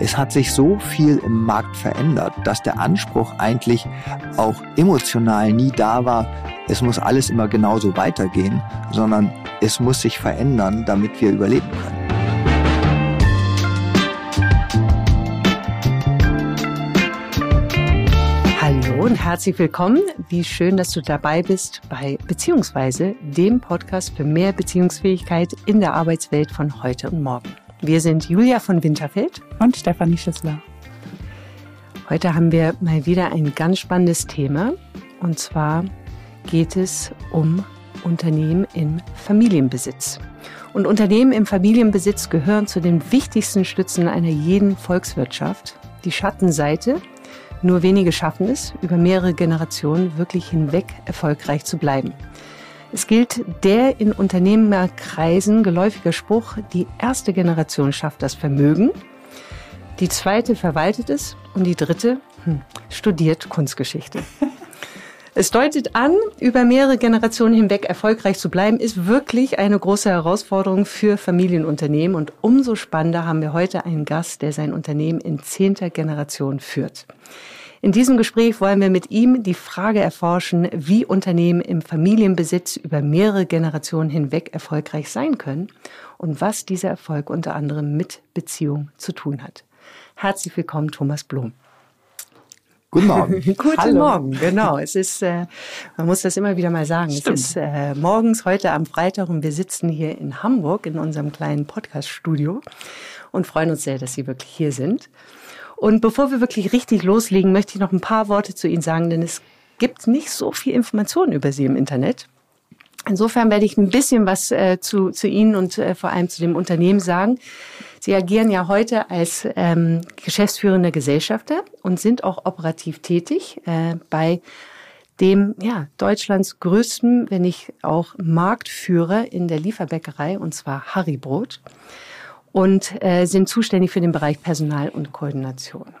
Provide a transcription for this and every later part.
Es hat sich so viel im Markt verändert, dass der Anspruch eigentlich auch emotional nie da war, es muss alles immer genauso weitergehen, sondern es muss sich verändern, damit wir überleben können. Hallo und herzlich willkommen. Wie schön, dass du dabei bist bei Beziehungsweise, dem Podcast für mehr Beziehungsfähigkeit in der Arbeitswelt von heute und morgen. Wir sind Julia von Winterfeld und Stefanie Schissler. Heute haben wir mal wieder ein ganz spannendes Thema und zwar geht es um Unternehmen im Familienbesitz. Und Unternehmen im Familienbesitz gehören zu den wichtigsten Stützen einer jeden Volkswirtschaft. Die Schattenseite, nur wenige schaffen es, über mehrere Generationen wirklich hinweg erfolgreich zu bleiben. Es gilt der in Unternehmerkreisen geläufige Spruch, die erste Generation schafft das Vermögen, die zweite verwaltet es und die dritte hm, studiert Kunstgeschichte. Es deutet an, über mehrere Generationen hinweg erfolgreich zu bleiben, ist wirklich eine große Herausforderung für Familienunternehmen. Und umso spannender haben wir heute einen Gast, der sein Unternehmen in zehnter Generation führt. In diesem Gespräch wollen wir mit ihm die Frage erforschen, wie Unternehmen im Familienbesitz über mehrere Generationen hinweg erfolgreich sein können und was dieser Erfolg unter anderem mit Beziehung zu tun hat. Herzlich willkommen, Thomas Blum. Guten Morgen. Guten Hallo. Morgen, genau. Es ist, äh, man muss das immer wieder mal sagen. Stimmt. Es ist äh, morgens heute am Freitag und wir sitzen hier in Hamburg in unserem kleinen Podcast-Studio und freuen uns sehr, dass Sie wirklich hier sind. Und bevor wir wirklich richtig loslegen, möchte ich noch ein paar Worte zu Ihnen sagen, denn es gibt nicht so viel Informationen über Sie im Internet. Insofern werde ich ein bisschen was äh, zu, zu Ihnen und äh, vor allem zu dem Unternehmen sagen. Sie agieren ja heute als ähm, geschäftsführender Gesellschafter und sind auch operativ tätig äh, bei dem ja, Deutschlands größten, wenn nicht auch Marktführer in der Lieferbäckerei, und zwar Harrybrot, und äh, sind zuständig für den Bereich Personal und Koordination.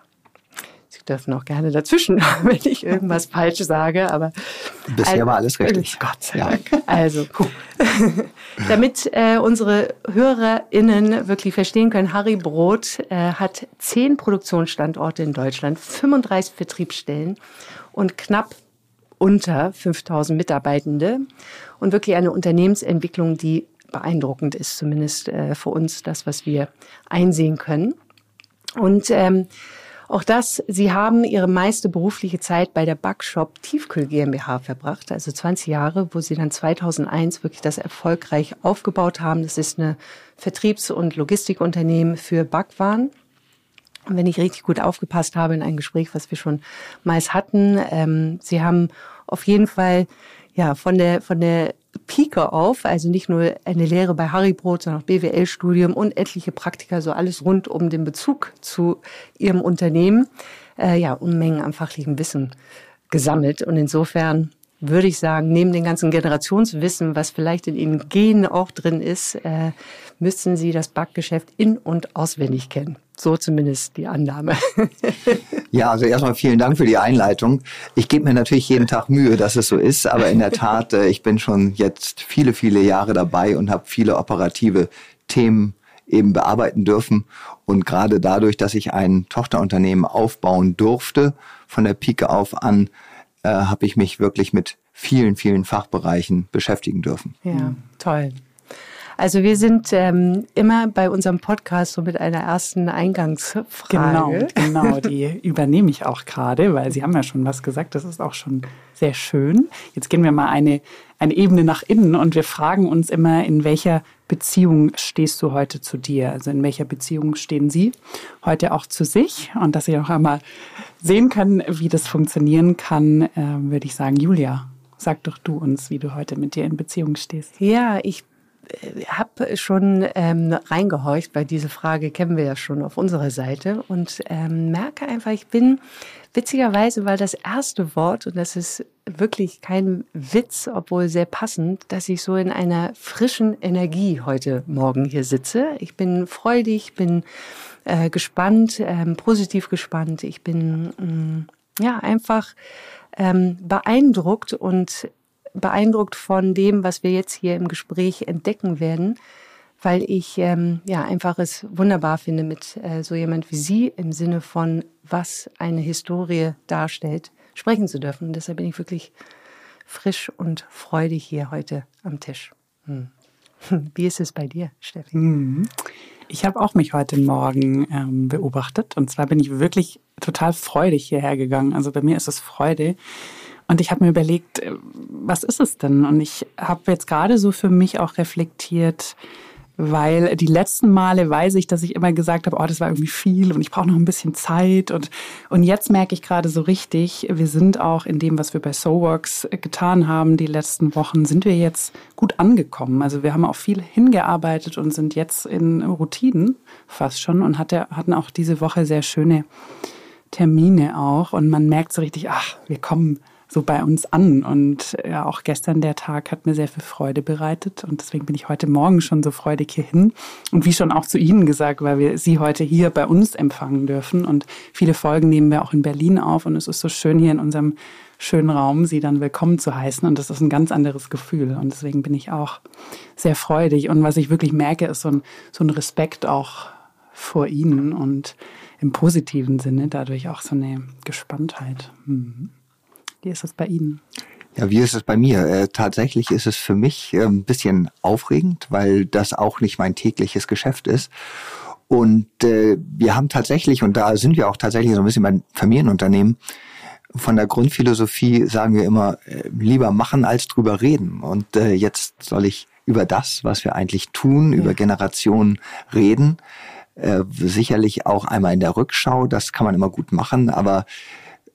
Sie dürfen auch gerne dazwischen, wenn ich irgendwas falsch sage, aber bisher also, war alles richtig. Gott sei Dank. Ja. Also, damit äh, unsere HörerInnen wirklich verstehen können, Harry Brot äh, hat zehn Produktionsstandorte in Deutschland, 35 Vertriebsstellen und knapp unter 5000 Mitarbeitende und wirklich eine Unternehmensentwicklung, die beeindruckend ist, zumindest äh, für uns das, was wir einsehen können. Und ähm, auch das, Sie haben Ihre meiste berufliche Zeit bei der Backshop Tiefkühl GmbH verbracht, also 20 Jahre, wo Sie dann 2001 wirklich das erfolgreich aufgebaut haben. Das ist eine Vertriebs- und Logistikunternehmen für Backwaren. Und wenn ich richtig gut aufgepasst habe in ein Gespräch, was wir schon meist hatten, ähm, Sie haben auf jeden Fall ja von der von der Pike auf, also nicht nur eine Lehre bei Harry Brot, sondern auch BWL-Studium und etliche Praktika, so alles rund um den Bezug zu ihrem Unternehmen, äh, ja, Unmengen an fachlichem Wissen gesammelt. Und insofern würde ich sagen, neben dem ganzen Generationswissen, was vielleicht in Ihren Genen auch drin ist, äh, müssen Sie das Backgeschäft in- und auswendig kennen. So zumindest die Annahme. ja, also erstmal vielen Dank für die Einleitung. Ich gebe mir natürlich jeden Tag Mühe, dass es so ist, aber in der Tat, äh, ich bin schon jetzt viele, viele Jahre dabei und habe viele operative Themen eben bearbeiten dürfen. Und gerade dadurch, dass ich ein Tochterunternehmen aufbauen durfte, von der Pike auf an, äh, habe ich mich wirklich mit vielen, vielen Fachbereichen beschäftigen dürfen. Ja, toll. Also wir sind ähm, immer bei unserem Podcast so mit einer ersten Eingangsfrage. Genau, genau, die übernehme ich auch gerade, weil Sie haben ja schon was gesagt, das ist auch schon sehr schön. Jetzt gehen wir mal eine, eine Ebene nach innen und wir fragen uns immer, in welcher Beziehung stehst du heute zu dir? Also in welcher Beziehung stehen Sie heute auch zu sich? Und dass Sie auch einmal sehen können, wie das funktionieren kann, äh, würde ich sagen, Julia, sag doch du uns, wie du heute mit dir in Beziehung stehst. Ja, ich habe schon ähm, reingehorcht, weil diese Frage kennen wir ja schon auf unserer Seite und ähm, merke einfach, ich bin witzigerweise, weil das erste Wort, und das ist wirklich kein Witz, obwohl sehr passend, dass ich so in einer frischen Energie heute Morgen hier sitze. Ich bin freudig, bin äh, gespannt, ähm, positiv gespannt. Ich bin mh, mm, ja einfach ähm, beeindruckt und beeindruckt von dem, was wir jetzt hier im Gespräch entdecken werden, weil ich ähm, ja einfach es wunderbar finde, mit äh, so jemand wie Sie im Sinne von, was eine Historie darstellt, sprechen zu dürfen. Und deshalb bin ich wirklich frisch und freudig hier heute am Tisch. Hm. Wie ist es bei dir, Steffi? Mhm. Ich habe auch mich heute Morgen ähm, beobachtet und zwar bin ich wirklich total freudig hierher gegangen. Also bei mir ist es Freude. Und ich habe mir überlegt, äh, was ist es denn? Und ich habe jetzt gerade so für mich auch reflektiert, weil die letzten Male weiß ich, dass ich immer gesagt habe, oh, das war irgendwie viel und ich brauche noch ein bisschen Zeit und und jetzt merke ich gerade so richtig, wir sind auch in dem, was wir bei SoWorks getan haben, die letzten Wochen, sind wir jetzt gut angekommen. Also wir haben auch viel hingearbeitet und sind jetzt in Routinen fast schon und hatte, hatten auch diese Woche sehr schöne Termine auch und man merkt so richtig, ach, wir kommen so bei uns an. Und ja, auch gestern der Tag hat mir sehr viel Freude bereitet. Und deswegen bin ich heute Morgen schon so freudig hierhin. Und wie schon auch zu Ihnen gesagt, weil wir Sie heute hier bei uns empfangen dürfen. Und viele Folgen nehmen wir auch in Berlin auf. Und es ist so schön hier in unserem schönen Raum, Sie dann willkommen zu heißen. Und das ist ein ganz anderes Gefühl. Und deswegen bin ich auch sehr freudig. Und was ich wirklich merke, ist so ein, so ein Respekt auch vor Ihnen und im positiven Sinne dadurch auch so eine Gespanntheit. Mhm. Wie ist es bei Ihnen? Ja, wie ist es bei mir? Äh, tatsächlich ist es für mich äh, ein bisschen aufregend, weil das auch nicht mein tägliches Geschäft ist. Und äh, wir haben tatsächlich, und da sind wir auch tatsächlich so ein bisschen beim Familienunternehmen, von der Grundphilosophie sagen wir immer, äh, lieber machen als drüber reden. Und äh, jetzt soll ich über das, was wir eigentlich tun, ja. über Generationen reden. Äh, sicherlich auch einmal in der Rückschau, das kann man immer gut machen, aber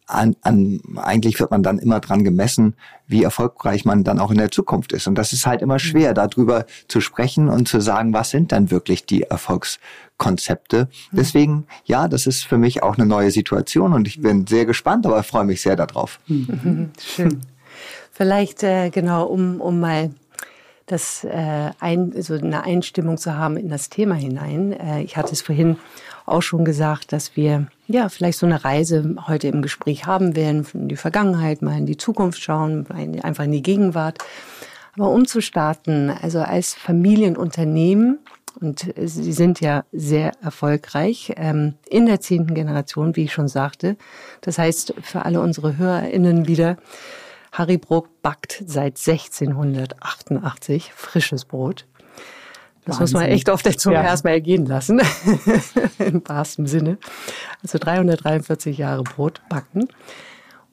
an, an, eigentlich wird man dann immer dran gemessen, wie erfolgreich man dann auch in der Zukunft ist. Und das ist halt immer mhm. schwer, darüber zu sprechen und zu sagen, was sind dann wirklich die Erfolgskonzepte. Mhm. Deswegen, ja, das ist für mich auch eine neue Situation und ich bin sehr gespannt, aber freue mich sehr darauf. Mhm. Schön. Vielleicht äh, genau, um, um mal das äh, ein, so eine Einstimmung zu haben in das Thema hinein. Äh, ich hatte es vorhin auch schon gesagt, dass wir ja vielleicht so eine Reise heute im Gespräch haben werden, in die Vergangenheit, mal in die Zukunft schauen, einfach in die Gegenwart. Aber um zu starten, also als Familienunternehmen, und Sie sind ja sehr erfolgreich ähm, in der zehnten Generation, wie ich schon sagte. Das heißt, für alle unsere HörerInnen wieder, Harry Bruck backt seit 1688 frisches Brot. Das Wahnsinn. muss man echt auf der Zunge ja. erstmal ergehen lassen, im wahrsten Sinne. Also 343 Jahre Brot backen.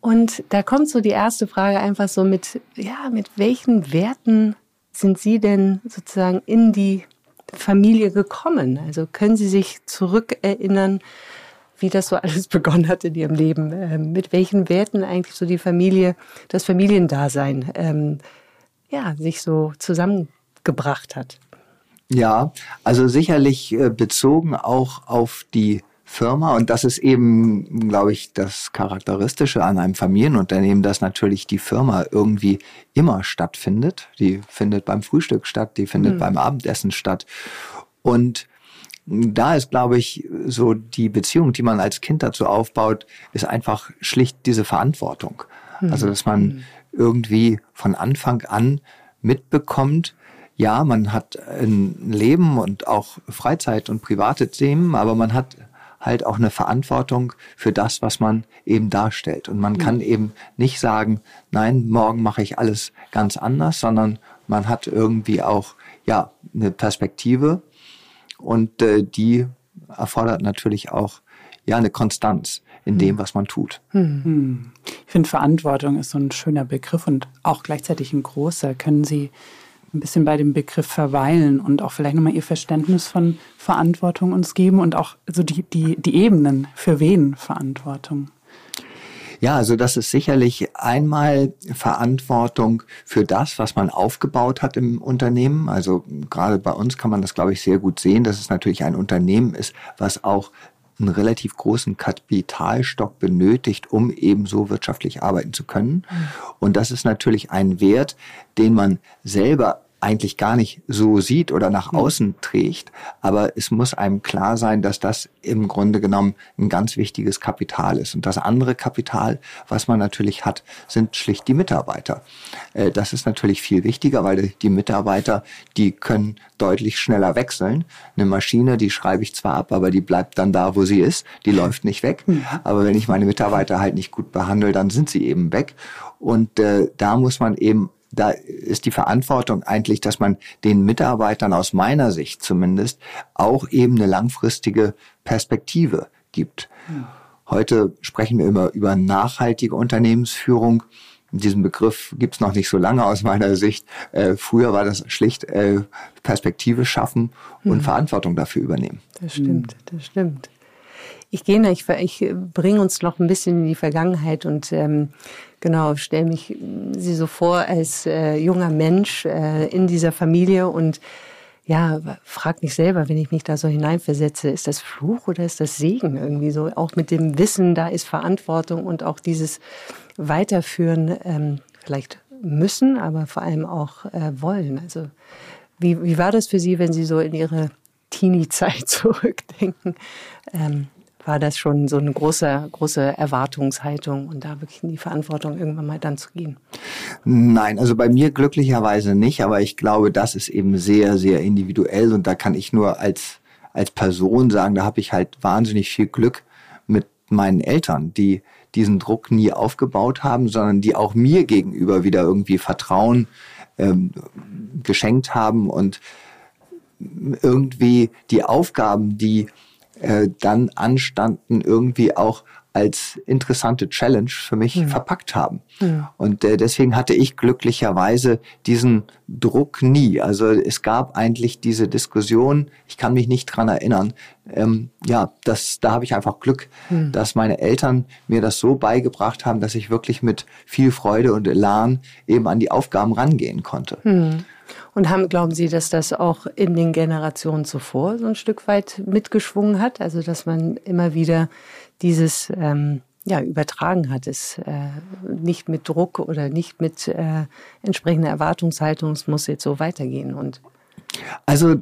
Und da kommt so die erste Frage einfach so mit, ja, mit welchen Werten sind Sie denn sozusagen in die Familie gekommen? Also können Sie sich zurückerinnern, wie das so alles begonnen hat in Ihrem Leben? Ähm, mit welchen Werten eigentlich so die Familie, das Familiendasein, ähm, ja, sich so zusammengebracht hat? Ja, also sicherlich äh, bezogen auch auf die Firma und das ist eben, glaube ich, das Charakteristische an einem Familienunternehmen, dass natürlich die Firma irgendwie immer stattfindet. Die findet beim Frühstück statt, die findet mhm. beim Abendessen statt und da ist, glaube ich, so die Beziehung, die man als Kind dazu aufbaut, ist einfach schlicht diese Verantwortung. Also, dass man mhm. irgendwie von Anfang an mitbekommt, ja, man hat ein Leben und auch Freizeit und private Themen, aber man hat halt auch eine Verantwortung für das, was man eben darstellt. Und man mhm. kann eben nicht sagen, nein, morgen mache ich alles ganz anders, sondern man hat irgendwie auch ja eine Perspektive und äh, die erfordert natürlich auch ja eine Konstanz in dem, mhm. was man tut. Mhm. Ich finde, Verantwortung ist so ein schöner Begriff und auch gleichzeitig ein großer. Können Sie ein bisschen bei dem Begriff verweilen und auch vielleicht nochmal Ihr Verständnis von Verantwortung uns geben und auch so die, die, die Ebenen, für wen Verantwortung? Ja, also das ist sicherlich einmal Verantwortung für das, was man aufgebaut hat im Unternehmen. Also gerade bei uns kann man das, glaube ich, sehr gut sehen, dass es natürlich ein Unternehmen ist, was auch einen relativ großen Kapitalstock benötigt, um eben so wirtschaftlich arbeiten zu können. Mhm. Und das ist natürlich ein Wert, den man selber eigentlich gar nicht so sieht oder nach Mhm. außen trägt. Aber es muss einem klar sein, dass das im Grunde genommen ein ganz wichtiges Kapital ist. Und das andere Kapital, was man natürlich hat, sind schlicht die Mitarbeiter. Äh, Das ist natürlich viel wichtiger, weil die Mitarbeiter, die können deutlich schneller wechseln. Eine Maschine, die schreibe ich zwar ab, aber die bleibt dann da, wo sie ist. Die läuft nicht weg. Aber wenn ich meine Mitarbeiter halt nicht gut behandle, dann sind sie eben weg. Und äh, da muss man eben da ist die Verantwortung eigentlich, dass man den Mitarbeitern aus meiner Sicht zumindest auch eben eine langfristige Perspektive gibt. Heute sprechen wir immer über nachhaltige Unternehmensführung. Diesen Begriff gibt's noch nicht so lange aus meiner Sicht. Äh, früher war das schlicht äh, Perspektive schaffen und Verantwortung dafür übernehmen. Das stimmt, das stimmt. Ich gehe, ich, ich bringe uns noch ein bisschen in die Vergangenheit und ähm, genau stelle mich äh, sie so vor als äh, junger Mensch äh, in dieser Familie und ja, frag mich selber, wenn ich mich da so hineinversetze, ist das Fluch oder ist das Segen irgendwie so? Auch mit dem Wissen, da ist Verantwortung und auch dieses Weiterführen ähm, vielleicht müssen, aber vor allem auch äh, wollen. Also wie, wie war das für Sie, wenn Sie so in Ihre Teenie-Zeit zurückdenken? Ähm, war das schon so eine große, große Erwartungshaltung und da wirklich in die Verantwortung irgendwann mal dann zu gehen? Nein, also bei mir glücklicherweise nicht, aber ich glaube, das ist eben sehr, sehr individuell und da kann ich nur als, als Person sagen, da habe ich halt wahnsinnig viel Glück mit meinen Eltern, die diesen Druck nie aufgebaut haben, sondern die auch mir gegenüber wieder irgendwie Vertrauen ähm, geschenkt haben und irgendwie die Aufgaben, die äh, dann anstanden, irgendwie auch als interessante Challenge für mich verpackt haben. Und äh, deswegen hatte ich glücklicherweise diesen Druck nie. Also es gab eigentlich diese Diskussion, ich kann mich nicht dran erinnern. Ähm, ja, das, da habe ich einfach Glück, dass meine Eltern mir das so beigebracht haben, dass ich wirklich mit viel Freude und Elan eben an die Aufgaben rangehen konnte. Und haben, glauben Sie, dass das auch in den Generationen zuvor so ein Stück weit mitgeschwungen hat? Also, dass man immer wieder dieses ähm, ja, übertragen hat, es äh, nicht mit Druck oder nicht mit äh, entsprechender Erwartungshaltung, es muss jetzt so weitergehen. Und Also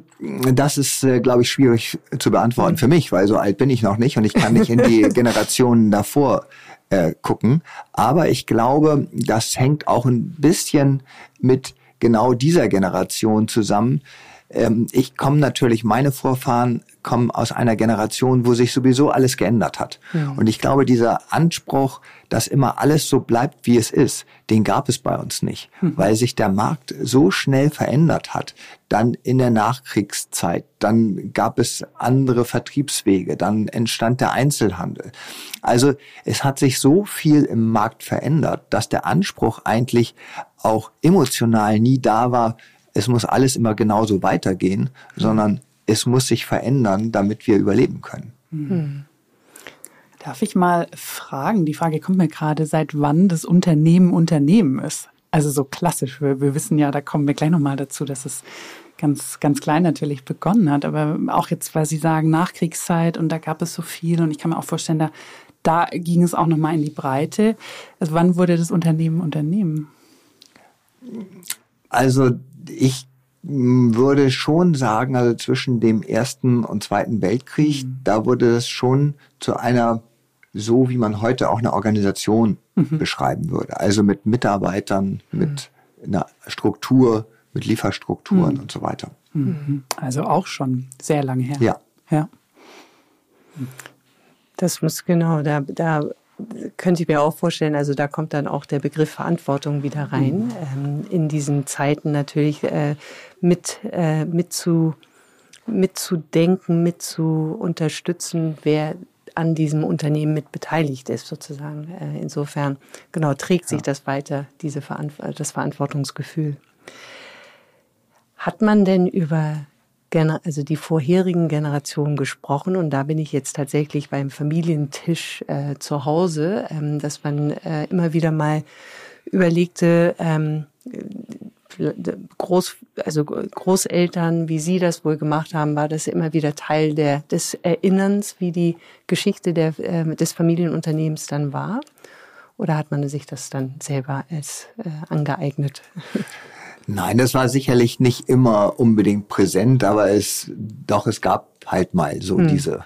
das ist, äh, glaube ich, schwierig zu beantworten für mich, weil so alt bin ich noch nicht und ich kann nicht in die Generationen davor äh, gucken. Aber ich glaube, das hängt auch ein bisschen mit genau dieser Generation zusammen. Ähm, ich komme natürlich, meine Vorfahren kommen aus einer Generation, wo sich sowieso alles geändert hat. Und ich glaube, dieser Anspruch, dass immer alles so bleibt, wie es ist, den gab es bei uns nicht, weil sich der Markt so schnell verändert hat. Dann in der Nachkriegszeit, dann gab es andere Vertriebswege, dann entstand der Einzelhandel. Also es hat sich so viel im Markt verändert, dass der Anspruch eigentlich auch emotional nie da war, es muss alles immer genauso weitergehen, sondern es muss sich verändern, damit wir überleben können. Darf ich mal fragen? Die Frage kommt mir gerade, seit wann das Unternehmen Unternehmen ist. Also so klassisch. Wir, wir wissen ja, da kommen wir gleich nochmal dazu, dass es ganz, ganz klein natürlich begonnen hat. Aber auch jetzt, weil Sie sagen, Nachkriegszeit und da gab es so viel und ich kann mir auch vorstellen, da, da ging es auch nochmal in die Breite. Also wann wurde das Unternehmen Unternehmen? Also ich würde schon sagen, also zwischen dem Ersten und Zweiten Weltkrieg, mhm. da wurde es schon zu einer, so wie man heute auch eine Organisation mhm. beschreiben würde. Also mit Mitarbeitern, mit mhm. einer Struktur, mit Lieferstrukturen und so weiter. Also auch schon sehr lange her. Ja. ja. Das muss genau, da, da könnte ich mir auch vorstellen, also da kommt dann auch der Begriff Verantwortung wieder rein, ähm, in diesen Zeiten natürlich äh, mit, äh, mit zu, mitzudenken, mit zu unterstützen, wer an diesem Unternehmen mit beteiligt ist, sozusagen. Äh, insofern, genau, trägt sich ja. das weiter, diese Verant das Verantwortungsgefühl. Hat man denn über also die vorherigen Generationen gesprochen und da bin ich jetzt tatsächlich beim Familientisch äh, zu Hause, ähm, dass man äh, immer wieder mal überlegte, ähm, Groß, also Großeltern, wie sie das wohl gemacht haben, war das immer wieder Teil der, des Erinnerns, wie die Geschichte der, äh, des Familienunternehmens dann war? Oder hat man sich das dann selber als äh, angeeignet? Nein, das war sicherlich nicht immer unbedingt präsent, aber es doch es gab halt mal so hm. diese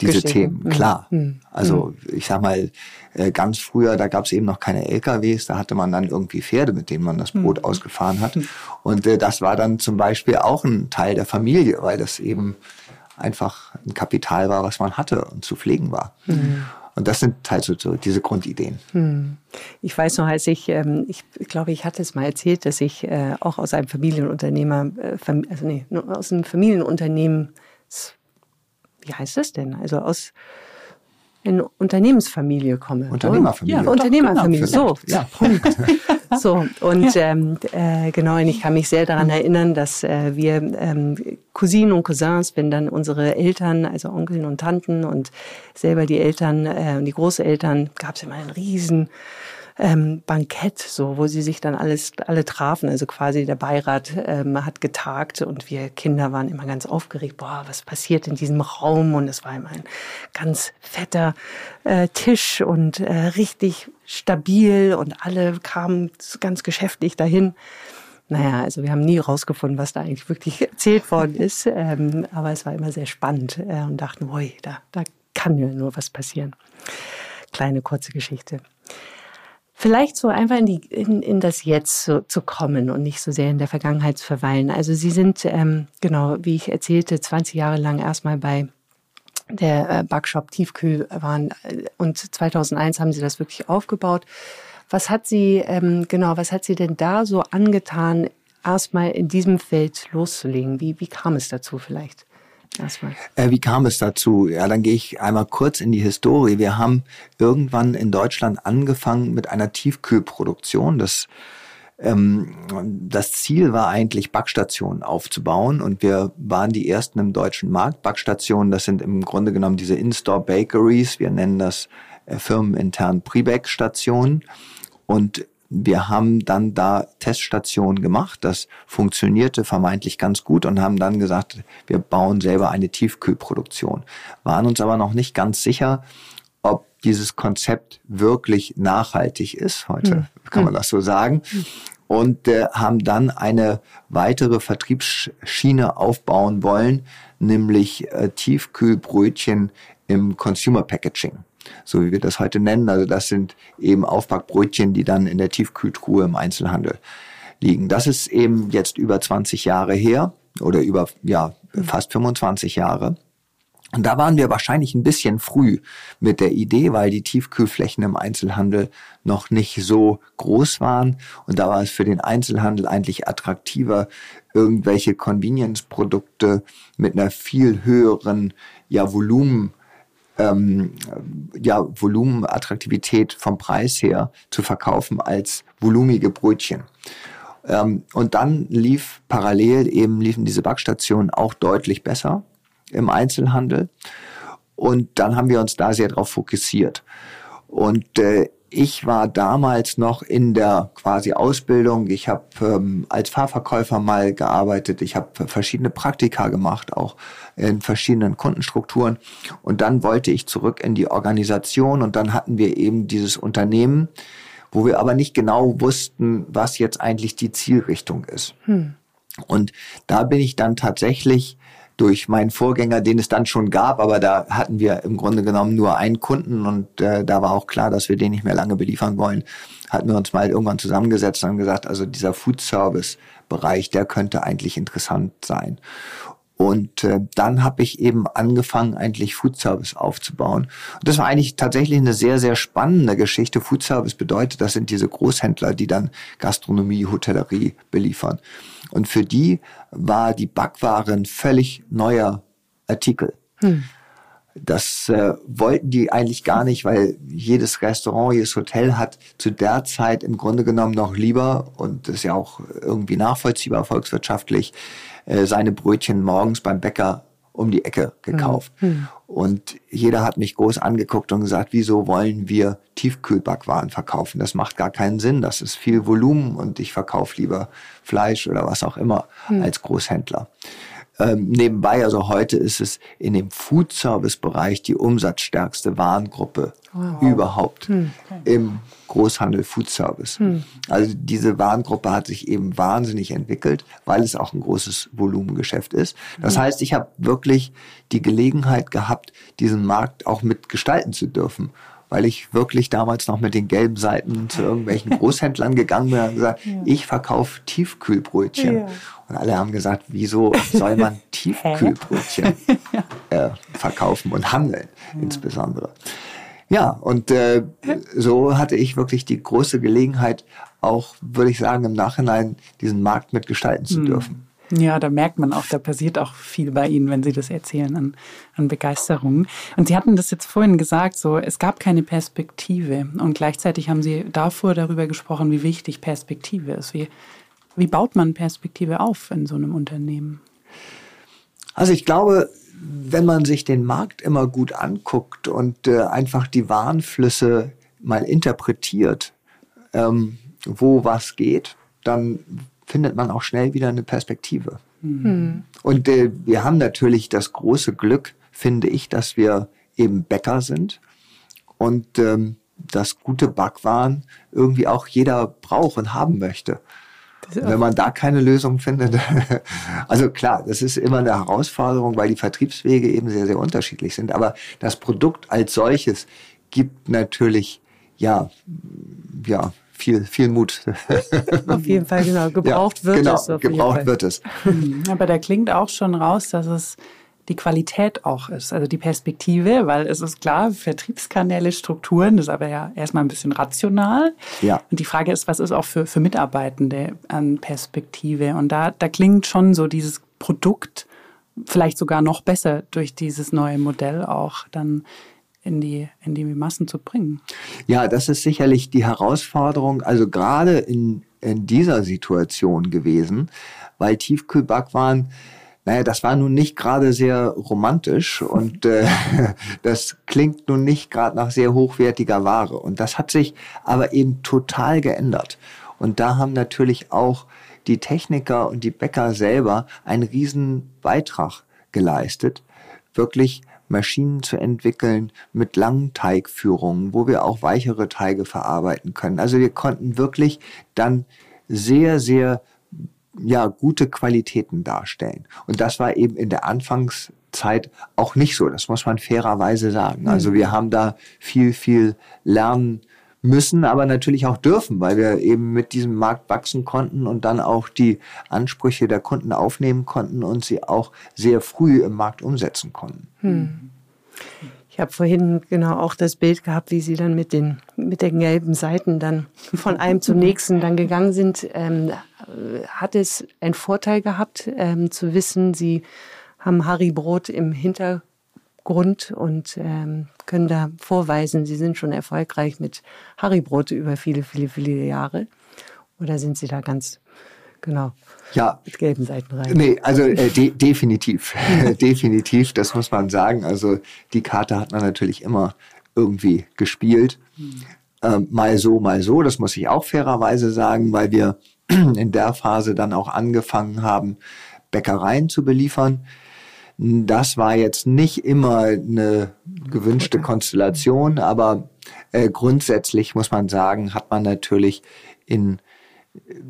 diese Themen, hm. klar. Hm. Also hm. ich sag mal, äh, ganz früher, da gab es eben noch keine LKWs, da hatte man dann irgendwie Pferde, mit denen man das hm. Brot ausgefahren hat. Und äh, das war dann zum Beispiel auch ein Teil der Familie, weil das eben einfach ein Kapital war, was man hatte und zu pflegen war. Mhm. Und das sind halt so, so diese Grundideen. Hm. Ich weiß noch, als ich, ähm, ich glaube, ich hatte es mal erzählt, dass ich äh, auch aus einem Familienunternehmer, äh, also nee, aus einem Familienunternehmen, wie heißt das denn? Also aus in Unternehmensfamilie komme. Unternehmerfamilie. Ja, Unternehmerfamilie. Genau, so, ja. Punkt. so, und ja. ähm, äh, genau, und ich kann mich sehr daran erinnern, dass äh, wir ähm, Cousinen und Cousins, wenn dann unsere Eltern, also Onkeln und Tanten und selber die Eltern äh, und die Großeltern, gab es immer einen riesen ähm, Bankett, so wo sie sich dann alles alle trafen. Also quasi der Beirat ähm, hat getagt und wir Kinder waren immer ganz aufgeregt. Boah, was passiert in diesem Raum? Und es war immer ein ganz fetter äh, Tisch und äh, richtig stabil und alle kamen ganz geschäftig dahin. Naja, also wir haben nie rausgefunden, was da eigentlich wirklich erzählt worden ist, ähm, aber es war immer sehr spannend äh, und dachten, oi, da, da kann ja nur was passieren. Kleine kurze Geschichte. Vielleicht so einfach in, die, in, in das Jetzt so, zu kommen und nicht so sehr in der Vergangenheit zu verweilen. Also Sie sind, ähm, genau, wie ich erzählte, 20 Jahre lang erstmal bei der äh, Backshop Tiefkühl waren äh, und 2001 haben Sie das wirklich aufgebaut. Was hat Sie, ähm, genau, was hat Sie denn da so angetan, erstmal in diesem Feld loszulegen? Wie, wie kam es dazu vielleicht? Äh, wie kam es dazu? Ja, dann gehe ich einmal kurz in die Historie. Wir haben irgendwann in Deutschland angefangen mit einer Tiefkühlproduktion. Das, ähm, das Ziel war eigentlich, Backstationen aufzubauen und wir waren die ersten im deutschen Markt. Backstationen, das sind im Grunde genommen diese In-Store Bakeries. Wir nennen das äh, firmenintern Pre-Back-Stationen. Und wir haben dann da Teststationen gemacht. Das funktionierte vermeintlich ganz gut und haben dann gesagt, wir bauen selber eine Tiefkühlproduktion. Waren uns aber noch nicht ganz sicher, ob dieses Konzept wirklich nachhaltig ist. Heute hm. kann man hm. das so sagen. Und äh, haben dann eine weitere Vertriebsschiene aufbauen wollen, nämlich äh, Tiefkühlbrötchen im Consumer Packaging so wie wir das heute nennen. Also das sind eben Aufbackbrötchen, die dann in der Tiefkühltruhe im Einzelhandel liegen. Das ist eben jetzt über 20 Jahre her oder über ja fast 25 Jahre. Und da waren wir wahrscheinlich ein bisschen früh mit der Idee, weil die Tiefkühlflächen im Einzelhandel noch nicht so groß waren. Und da war es für den Einzelhandel eigentlich attraktiver, irgendwelche Convenience-Produkte mit einer viel höheren ja, Volumen ähm, ja, Volumenattraktivität vom Preis her zu verkaufen als volumige Brötchen. Ähm, und dann lief parallel eben liefen diese Backstationen auch deutlich besser im Einzelhandel. Und dann haben wir uns da sehr darauf fokussiert. Und äh, ich war damals noch in der quasi Ausbildung. Ich habe ähm, als Fahrverkäufer mal gearbeitet. Ich habe verschiedene Praktika gemacht, auch in verschiedenen Kundenstrukturen. Und dann wollte ich zurück in die Organisation und dann hatten wir eben dieses Unternehmen, wo wir aber nicht genau wussten, was jetzt eigentlich die Zielrichtung ist. Hm. Und da bin ich dann tatsächlich durch meinen Vorgänger, den es dann schon gab, aber da hatten wir im Grunde genommen nur einen Kunden und äh, da war auch klar, dass wir den nicht mehr lange beliefern wollen. Hatten wir uns mal irgendwann zusammengesetzt und gesagt, also dieser Food Service Bereich, der könnte eigentlich interessant sein. Und äh, dann habe ich eben angefangen, eigentlich Food Service aufzubauen. Und das war eigentlich tatsächlich eine sehr, sehr spannende Geschichte. Food Service bedeutet, das sind diese Großhändler, die dann Gastronomie, Hotellerie beliefern. Und für die war die Backware ein völlig neuer Artikel. Hm. Das äh, wollten die eigentlich gar nicht, weil jedes Restaurant, jedes Hotel hat zu der Zeit im Grunde genommen noch lieber, und das ist ja auch irgendwie nachvollziehbar volkswirtschaftlich, äh, seine Brötchen morgens beim Bäcker um die Ecke gekauft. Mhm. Und jeder hat mich groß angeguckt und gesagt, wieso wollen wir Tiefkühlbackwaren verkaufen? Das macht gar keinen Sinn. Das ist viel Volumen und ich verkaufe lieber Fleisch oder was auch immer mhm. als Großhändler. Ähm, nebenbei, also heute ist es in dem Food-Service-Bereich die umsatzstärkste Warengruppe wow. überhaupt hm. im Großhandel Food Service. Hm. Also diese Warengruppe hat sich eben wahnsinnig entwickelt, weil es auch ein großes Volumengeschäft ist. Das hm. heißt, ich habe wirklich die Gelegenheit gehabt, diesen Markt auch mitgestalten zu dürfen weil ich wirklich damals noch mit den gelben Seiten zu irgendwelchen Großhändlern gegangen bin und gesagt, ja. ich verkaufe Tiefkühlbrötchen. Ja. Und alle haben gesagt, wieso soll man Tiefkühlbrötchen äh, verkaufen und handeln ja. insbesondere. Ja, und äh, so hatte ich wirklich die große Gelegenheit, auch, würde ich sagen, im Nachhinein diesen Markt mitgestalten zu hm. dürfen. Ja, da merkt man auch, da passiert auch viel bei Ihnen, wenn Sie das erzählen an, an Begeisterung. Und Sie hatten das jetzt vorhin gesagt, so es gab keine Perspektive und gleichzeitig haben Sie davor darüber gesprochen, wie wichtig Perspektive ist. Wie, wie baut man Perspektive auf in so einem Unternehmen? Also ich glaube, wenn man sich den Markt immer gut anguckt und äh, einfach die Warnflüsse mal interpretiert, ähm, wo was geht, dann findet man auch schnell wieder eine Perspektive. Mhm. Und äh, wir haben natürlich das große Glück, finde ich, dass wir eben Bäcker sind und ähm, das gute Backwaren irgendwie auch jeder braucht und haben möchte. Wenn man da keine Lösung findet, also klar, das ist immer eine Herausforderung, weil die Vertriebswege eben sehr, sehr unterschiedlich sind. Aber das Produkt als solches gibt natürlich, ja, ja, viel, viel Mut. auf jeden Fall, genau. Gebraucht ja, wird genau, es. Auf gebraucht wird es. Aber da klingt auch schon raus, dass es die Qualität auch ist, also die Perspektive, weil es ist klar, Vertriebskanäle, Strukturen, das ist aber ja erstmal ein bisschen rational. Ja. Und die Frage ist, was ist auch für, für Mitarbeitende an Perspektive? Und da, da klingt schon so dieses Produkt vielleicht sogar noch besser durch dieses neue Modell auch dann in die, in die Massen zu bringen. Ja, das ist sicherlich die Herausforderung, also gerade in, in dieser Situation gewesen, weil Tiefkühlbackwaren naja, das war nun nicht gerade sehr romantisch und äh, das klingt nun nicht gerade nach sehr hochwertiger Ware. Und das hat sich aber eben total geändert. Und da haben natürlich auch die Techniker und die Bäcker selber einen riesen Beitrag geleistet, wirklich Maschinen zu entwickeln mit langen Teigführungen, wo wir auch weichere Teige verarbeiten können. Also wir konnten wirklich dann sehr, sehr ja, gute Qualitäten darstellen. Und das war eben in der Anfangszeit auch nicht so. Das muss man fairerweise sagen. Also wir haben da viel, viel lernen müssen, aber natürlich auch dürfen, weil wir eben mit diesem Markt wachsen konnten und dann auch die Ansprüche der Kunden aufnehmen konnten und sie auch sehr früh im Markt umsetzen konnten. Hm. Ich habe vorhin genau auch das Bild gehabt, wie Sie dann mit den, mit den gelben Seiten dann von einem zum nächsten dann gegangen sind. Ähm, hat es einen Vorteil gehabt, ähm, zu wissen, Sie haben Harry Brot im Hintergrund Grund und ähm, können da vorweisen, Sie sind schon erfolgreich mit Haribrote über viele, viele, viele Jahre? Oder sind Sie da ganz genau ja. mit gelben Seiten rein? Nee, also äh, de definitiv. definitiv, das muss man sagen. Also die Karte hat man natürlich immer irgendwie gespielt. Hm. Ähm, mal so, mal so. Das muss ich auch fairerweise sagen, weil wir in der Phase dann auch angefangen haben, Bäckereien zu beliefern das war jetzt nicht immer eine gewünschte Konstellation, aber äh, grundsätzlich muss man sagen, hat man natürlich in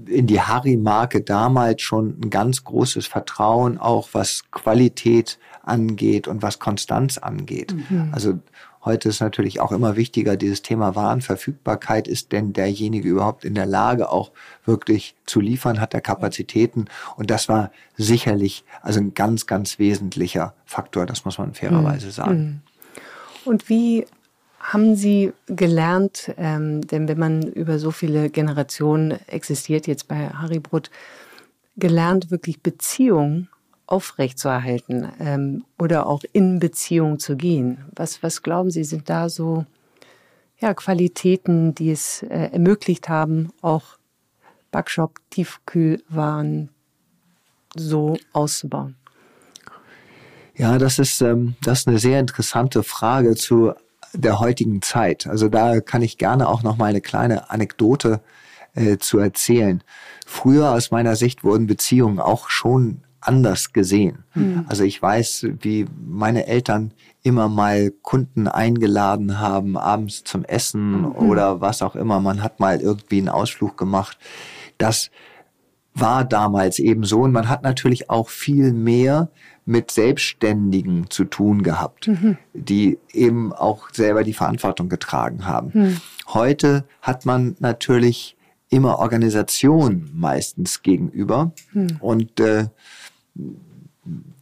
in die Harry-Marke damals schon ein ganz großes Vertrauen, auch was Qualität angeht und was Konstanz angeht. Mhm. Also Heute ist natürlich auch immer wichtiger dieses Thema Warenverfügbarkeit. Ist denn derjenige überhaupt in der Lage, auch wirklich zu liefern? Hat er Kapazitäten? Und das war sicherlich also ein ganz, ganz wesentlicher Faktor. Das muss man fairerweise hm. sagen. Hm. Und wie haben Sie gelernt, ähm, denn wenn man über so viele Generationen existiert, jetzt bei Harry Brut, gelernt, wirklich Beziehungen aufrechtzuerhalten ähm, oder auch in Beziehung zu gehen? Was, was glauben Sie, sind da so ja, Qualitäten, die es äh, ermöglicht haben, auch Backshop, Tiefkühlwaren so auszubauen? Ja, das ist, ähm, das ist eine sehr interessante Frage zu der heutigen Zeit. Also da kann ich gerne auch noch mal eine kleine Anekdote äh, zu erzählen. Früher aus meiner Sicht wurden Beziehungen auch schon anders gesehen. Mhm. Also ich weiß, wie meine Eltern immer mal Kunden eingeladen haben, abends zum Essen mhm. oder was auch immer. Man hat mal irgendwie einen Ausflug gemacht. Das war damals eben so. Und man hat natürlich auch viel mehr mit Selbstständigen zu tun gehabt, mhm. die eben auch selber die Verantwortung getragen haben. Mhm. Heute hat man natürlich immer Organisationen meistens gegenüber mhm. und äh,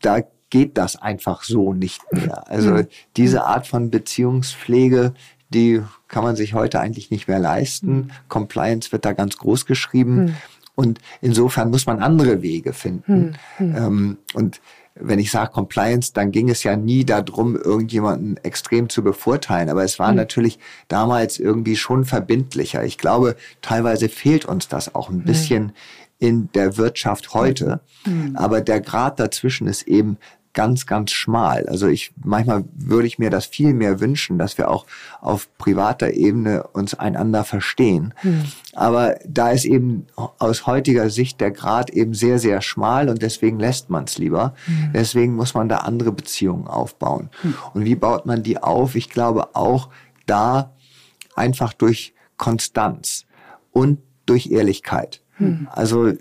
da geht das einfach so nicht mehr. Also mhm. diese Art von Beziehungspflege, die kann man sich heute eigentlich nicht mehr leisten. Mhm. Compliance wird da ganz groß geschrieben. Mhm. Und insofern muss man andere Wege finden. Ähm, und wenn ich sage Compliance, dann ging es ja nie darum, irgendjemanden extrem zu bevorteilen. Aber es war mhm. natürlich damals irgendwie schon verbindlicher. Ich glaube, teilweise fehlt uns das auch ein bisschen in der Wirtschaft heute. Mhm. Aber der Grad dazwischen ist eben ganz, ganz schmal. Also ich, manchmal würde ich mir das viel mehr wünschen, dass wir auch auf privater Ebene uns einander verstehen. Mhm. Aber da ist eben aus heutiger Sicht der Grad eben sehr, sehr schmal und deswegen lässt man es lieber. Mhm. Deswegen muss man da andere Beziehungen aufbauen. Mhm. Und wie baut man die auf? Ich glaube auch da einfach durch Konstanz und durch Ehrlichkeit. Mhm. Also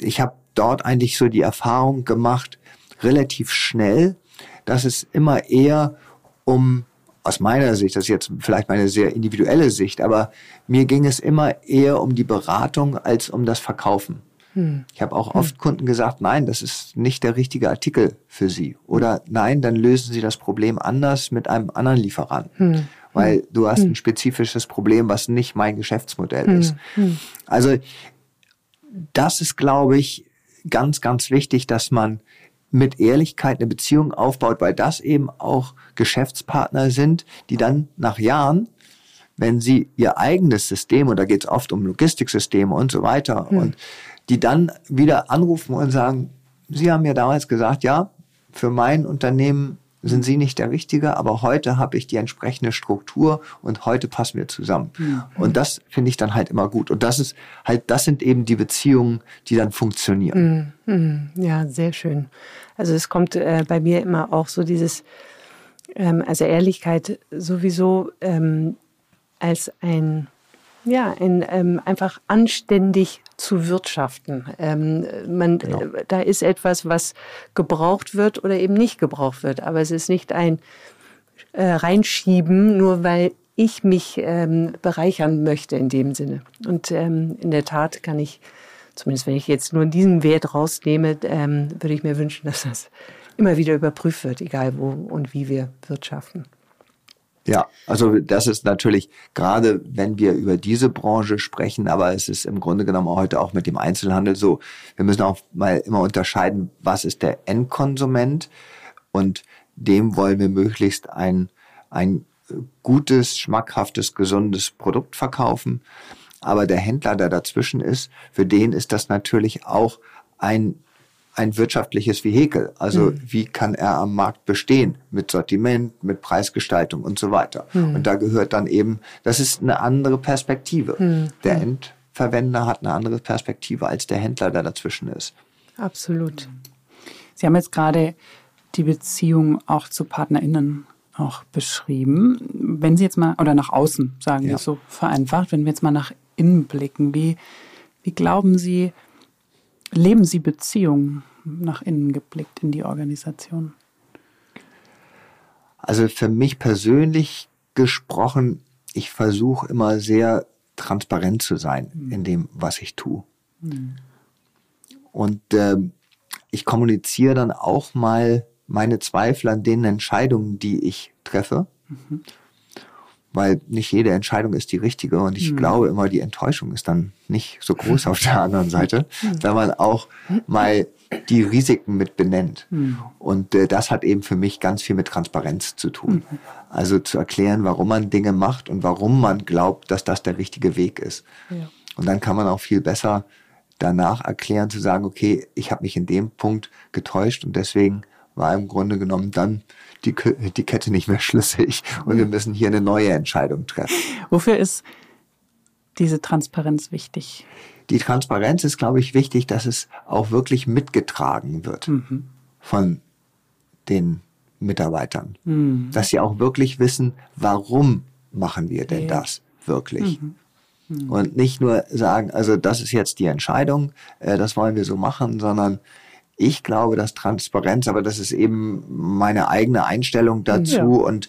ich habe dort eigentlich so die Erfahrung gemacht, relativ schnell, dass es immer eher um, aus meiner Sicht, das ist jetzt vielleicht meine sehr individuelle Sicht, aber mir ging es immer eher um die Beratung als um das Verkaufen. Hm. Ich habe auch oft hm. Kunden gesagt, nein, das ist nicht der richtige Artikel für Sie. Oder nein, dann lösen Sie das Problem anders mit einem anderen Lieferanten. Hm. Weil hm. du hast ein hm. spezifisches Problem, was nicht mein Geschäftsmodell hm. ist. Also das ist, glaube ich, ganz, ganz wichtig, dass man mit Ehrlichkeit eine Beziehung aufbaut, weil das eben auch Geschäftspartner sind, die dann nach Jahren, wenn sie ihr eigenes System, und da geht es oft um Logistiksysteme und so weiter, hm. und die dann wieder anrufen und sagen, Sie haben mir damals gesagt, ja, für mein Unternehmen sind Sie nicht der Richtige, aber heute habe ich die entsprechende Struktur und heute passen wir zusammen. Mhm. Und das finde ich dann halt immer gut. Und das ist halt, das sind eben die Beziehungen, die dann funktionieren. Mhm. Ja, sehr schön. Also es kommt äh, bei mir immer auch so dieses, ähm, also Ehrlichkeit sowieso ähm, als ein ja, ein, ähm, einfach anständig zu wirtschaften. Ähm, man, genau. äh, da ist etwas, was gebraucht wird oder eben nicht gebraucht wird. Aber es ist nicht ein äh, Reinschieben, nur weil ich mich ähm, bereichern möchte in dem Sinne. Und ähm, in der Tat kann ich, zumindest wenn ich jetzt nur diesen Wert rausnehme, ähm, würde ich mir wünschen, dass das immer wieder überprüft wird, egal wo und wie wir wirtschaften. Ja, also das ist natürlich gerade, wenn wir über diese Branche sprechen, aber es ist im Grunde genommen heute auch mit dem Einzelhandel so. Wir müssen auch mal immer unterscheiden, was ist der Endkonsument und dem wollen wir möglichst ein, ein gutes, schmackhaftes, gesundes Produkt verkaufen. Aber der Händler, der dazwischen ist, für den ist das natürlich auch ein ein wirtschaftliches Vehikel. Also mhm. wie kann er am Markt bestehen mit Sortiment, mit Preisgestaltung und so weiter. Mhm. Und da gehört dann eben, das ist eine andere Perspektive. Mhm. Der Endverwender hat eine andere Perspektive als der Händler, der dazwischen ist. Absolut. Sie haben jetzt gerade die Beziehung auch zu PartnerInnen auch beschrieben. Wenn Sie jetzt mal, oder nach außen, sagen ja. wir so vereinfacht, wenn wir jetzt mal nach innen blicken, wie, wie glauben Sie, leben Sie Beziehungen nach innen geblickt in die Organisation? Also für mich persönlich gesprochen, ich versuche immer sehr transparent zu sein mhm. in dem, was ich tue. Mhm. Und äh, ich kommuniziere dann auch mal meine Zweifel an den Entscheidungen, die ich treffe. Mhm weil nicht jede Entscheidung ist die richtige und ich mhm. glaube immer, die Enttäuschung ist dann nicht so groß auf der anderen Seite, mhm. wenn man auch mal die Risiken mit benennt. Mhm. Und äh, das hat eben für mich ganz viel mit Transparenz zu tun. Mhm. Also zu erklären, warum man Dinge macht und warum man glaubt, dass das der richtige Weg ist. Ja. Und dann kann man auch viel besser danach erklären, zu sagen, okay, ich habe mich in dem Punkt getäuscht und deswegen war im Grunde genommen dann die, die Kette nicht mehr schlüssig und wir müssen hier eine neue Entscheidung treffen. Wofür ist diese Transparenz wichtig? Die Transparenz ist, glaube ich, wichtig, dass es auch wirklich mitgetragen wird mhm. von den Mitarbeitern. Mhm. Dass sie auch wirklich wissen, warum machen wir denn ja. das wirklich? Mhm. mhm. Und nicht nur sagen, also das ist jetzt die Entscheidung, äh, das wollen wir so machen, sondern ich glaube, dass Transparenz, aber das ist eben meine eigene Einstellung dazu ja. und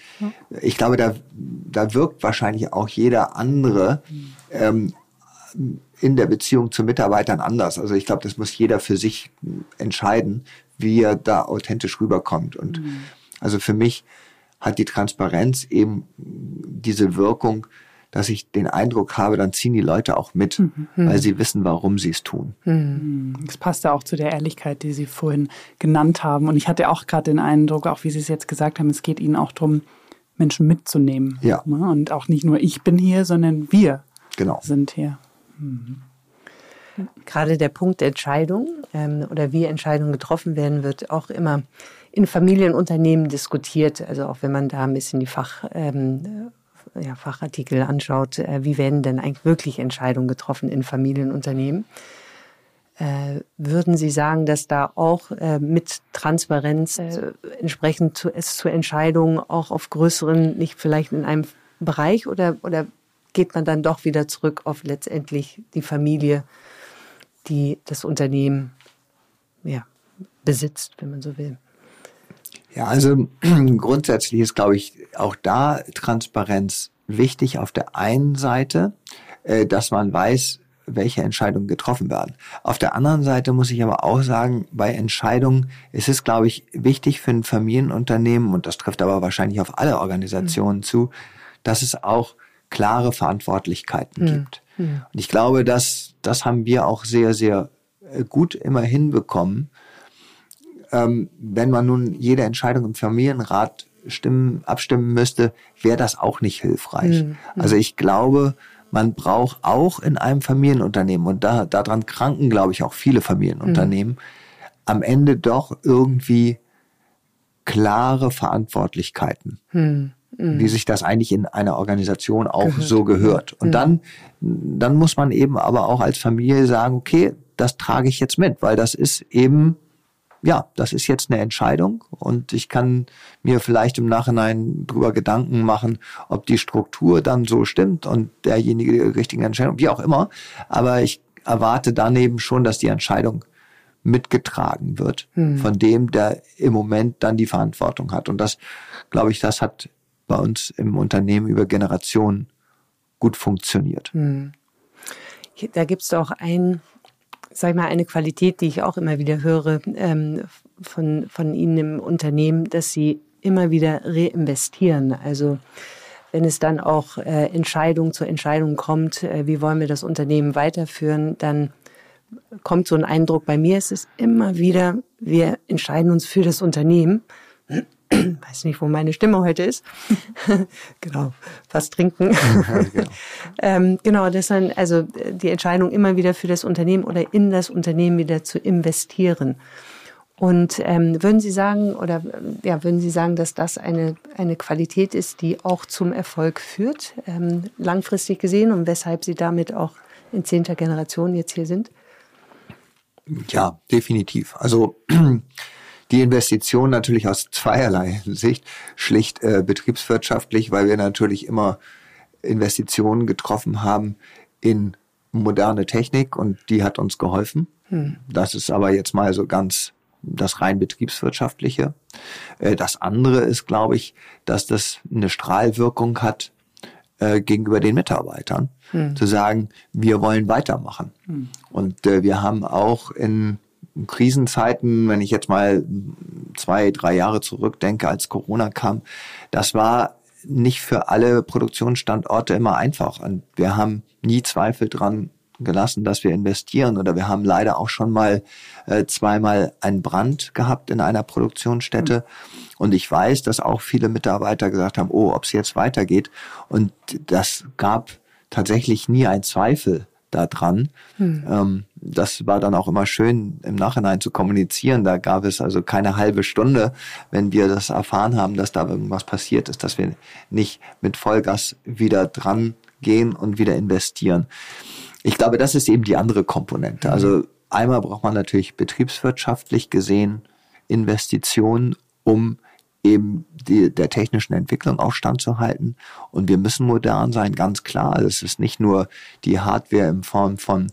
ich glaube, da, da wirkt wahrscheinlich auch jeder andere ähm, in der Beziehung zu Mitarbeitern anders. Also ich glaube, das muss jeder für sich entscheiden, wie er da authentisch rüberkommt. Und mhm. also für mich hat die Transparenz eben diese Wirkung, dass ich den Eindruck habe, dann ziehen die Leute auch mit, mhm. weil sie wissen, warum sie es tun. Mhm. Das passt ja auch zu der Ehrlichkeit, die Sie vorhin genannt haben. Und ich hatte auch gerade den Eindruck, auch wie Sie es jetzt gesagt haben, es geht Ihnen auch darum, Menschen mitzunehmen. Ja. Ne? Und auch nicht nur ich bin hier, sondern wir genau. sind hier. Mhm. Gerade der Punkt Entscheidung ähm, oder wie Entscheidungen getroffen werden, wird auch immer in Familienunternehmen diskutiert. Also auch wenn man da ein bisschen die Fach, ähm, ja, Fachartikel anschaut, äh, wie werden denn eigentlich wirklich Entscheidungen getroffen in Familienunternehmen? Äh, würden Sie sagen, dass da auch äh, mit Transparenz äh, entsprechend zu, es zu Entscheidungen auch auf größeren, nicht vielleicht in einem Bereich oder, oder geht man dann doch wieder zurück auf letztendlich die Familie, die das Unternehmen ja, besitzt, wenn man so will? Ja, also grundsätzlich ist, glaube ich, auch da Transparenz wichtig auf der einen Seite, äh, dass man weiß, welche Entscheidungen getroffen werden. Auf der anderen Seite muss ich aber auch sagen, bei Entscheidungen ist es, glaube ich, wichtig für ein Familienunternehmen, und das trifft aber wahrscheinlich auf alle Organisationen mhm. zu, dass es auch klare Verantwortlichkeiten mhm. gibt. Mhm. Und ich glaube, dass das haben wir auch sehr, sehr äh, gut immer hinbekommen, ähm, wenn man nun jede Entscheidung im Familienrat stimmen, abstimmen müsste, wäre das auch nicht hilfreich. Mhm. Also ich glaube, man braucht auch in einem Familienunternehmen, und da, daran kranken, glaube ich, auch viele Familienunternehmen, mhm. am Ende doch irgendwie klare Verantwortlichkeiten. Mhm. Wie sich das eigentlich in einer Organisation auch gehört. so gehört. Und dann, dann muss man eben aber auch als Familie sagen, okay, das trage ich jetzt mit, weil das ist eben ja, das ist jetzt eine Entscheidung und ich kann mir vielleicht im Nachhinein drüber Gedanken machen, ob die Struktur dann so stimmt und derjenige die richtige Entscheidung, wie auch immer. Aber ich erwarte daneben schon, dass die Entscheidung mitgetragen wird hm. von dem, der im Moment dann die Verantwortung hat. Und das, glaube ich, das hat bei uns im Unternehmen über Generationen gut funktioniert. Hm. Da gibt es doch ein sag ich mal, eine Qualität, die ich auch immer wieder höre ähm, von, von Ihnen im Unternehmen, dass Sie immer wieder reinvestieren. Also wenn es dann auch äh, Entscheidung zur Entscheidung kommt, äh, wie wollen wir das Unternehmen weiterführen, dann kommt so ein Eindruck bei mir, es ist immer wieder, wir entscheiden uns für das Unternehmen weiß nicht, wo meine Stimme heute ist. genau, was trinken. genau. ähm, genau, das dann also die Entscheidung immer wieder für das Unternehmen oder in das Unternehmen wieder zu investieren. Und ähm, würden Sie sagen, oder ja, würden Sie sagen, dass das eine, eine Qualität ist, die auch zum Erfolg führt, ähm, langfristig gesehen und weshalb Sie damit auch in zehnter Generation jetzt hier sind? Ja, definitiv. Also die Investition natürlich aus zweierlei Sicht, schlicht äh, betriebswirtschaftlich, weil wir natürlich immer Investitionen getroffen haben in moderne Technik und die hat uns geholfen. Hm. Das ist aber jetzt mal so ganz das rein betriebswirtschaftliche. Äh, das andere ist, glaube ich, dass das eine Strahlwirkung hat äh, gegenüber den Mitarbeitern, hm. zu sagen, wir wollen weitermachen. Hm. Und äh, wir haben auch in Krisenzeiten, wenn ich jetzt mal zwei, drei Jahre zurückdenke, als Corona kam, das war nicht für alle Produktionsstandorte immer einfach. Und wir haben nie Zweifel dran gelassen, dass wir investieren. Oder wir haben leider auch schon mal äh, zweimal einen Brand gehabt in einer Produktionsstätte. Mhm. Und ich weiß, dass auch viele Mitarbeiter gesagt haben, oh, ob es jetzt weitergeht. Und das gab tatsächlich nie einen Zweifel da dran. Hm. Ähm, das war dann auch immer schön im Nachhinein zu kommunizieren. Da gab es also keine halbe Stunde, wenn wir das erfahren haben, dass da irgendwas passiert ist, dass wir nicht mit Vollgas wieder dran gehen und wieder investieren. Ich glaube, das ist eben die andere Komponente. Mhm. Also einmal braucht man natürlich betriebswirtschaftlich gesehen Investitionen, um eben die, der technischen Entwicklung auch standzuhalten. Und wir müssen modern sein, ganz klar. Es ist nicht nur die Hardware in Form von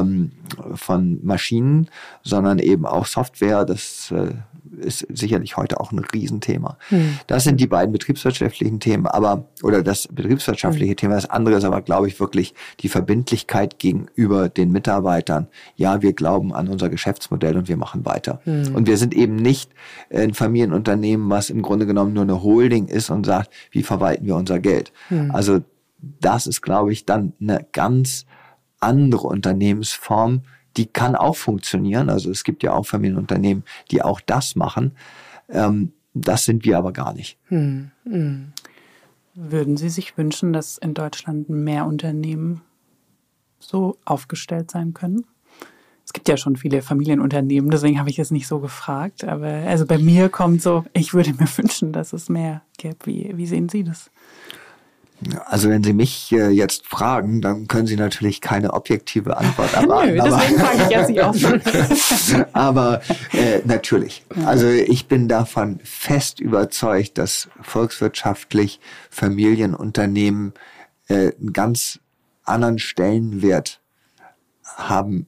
ähm, von Maschinen, sondern eben auch Software. Das äh, ist sicherlich heute auch ein Riesenthema. Hm. Das sind die beiden betriebswirtschaftlichen Themen, aber oder das betriebswirtschaftliche hm. Thema. Das andere ist aber, glaube ich, wirklich die Verbindlichkeit gegenüber den Mitarbeitern. Ja, wir glauben an unser Geschäftsmodell und wir machen weiter. Hm. Und wir sind eben nicht ein Familienunternehmen, was im Grunde genommen nur eine Holding ist und sagt, wie verwalten wir unser Geld. Hm. Also das ist, glaube ich, dann eine ganz andere Unternehmensform, die kann auch funktionieren. Also es gibt ja auch Familienunternehmen, die auch das machen. Ähm, das sind wir aber gar nicht. Hm, hm. Würden Sie sich wünschen, dass in Deutschland mehr Unternehmen so aufgestellt sein können? Es gibt ja schon viele Familienunternehmen, deswegen habe ich es nicht so gefragt. Aber also bei mir kommt so, ich würde mir wünschen, dass es mehr gibt. Wie, wie sehen Sie das? Also wenn Sie mich äh, jetzt fragen, dann können Sie natürlich keine objektive Antwort erwarten. Nö, deswegen frage ich jetzt auch schon. aber äh, natürlich. Also ich bin davon fest überzeugt, dass volkswirtschaftlich Familienunternehmen äh, einen ganz anderen Stellenwert haben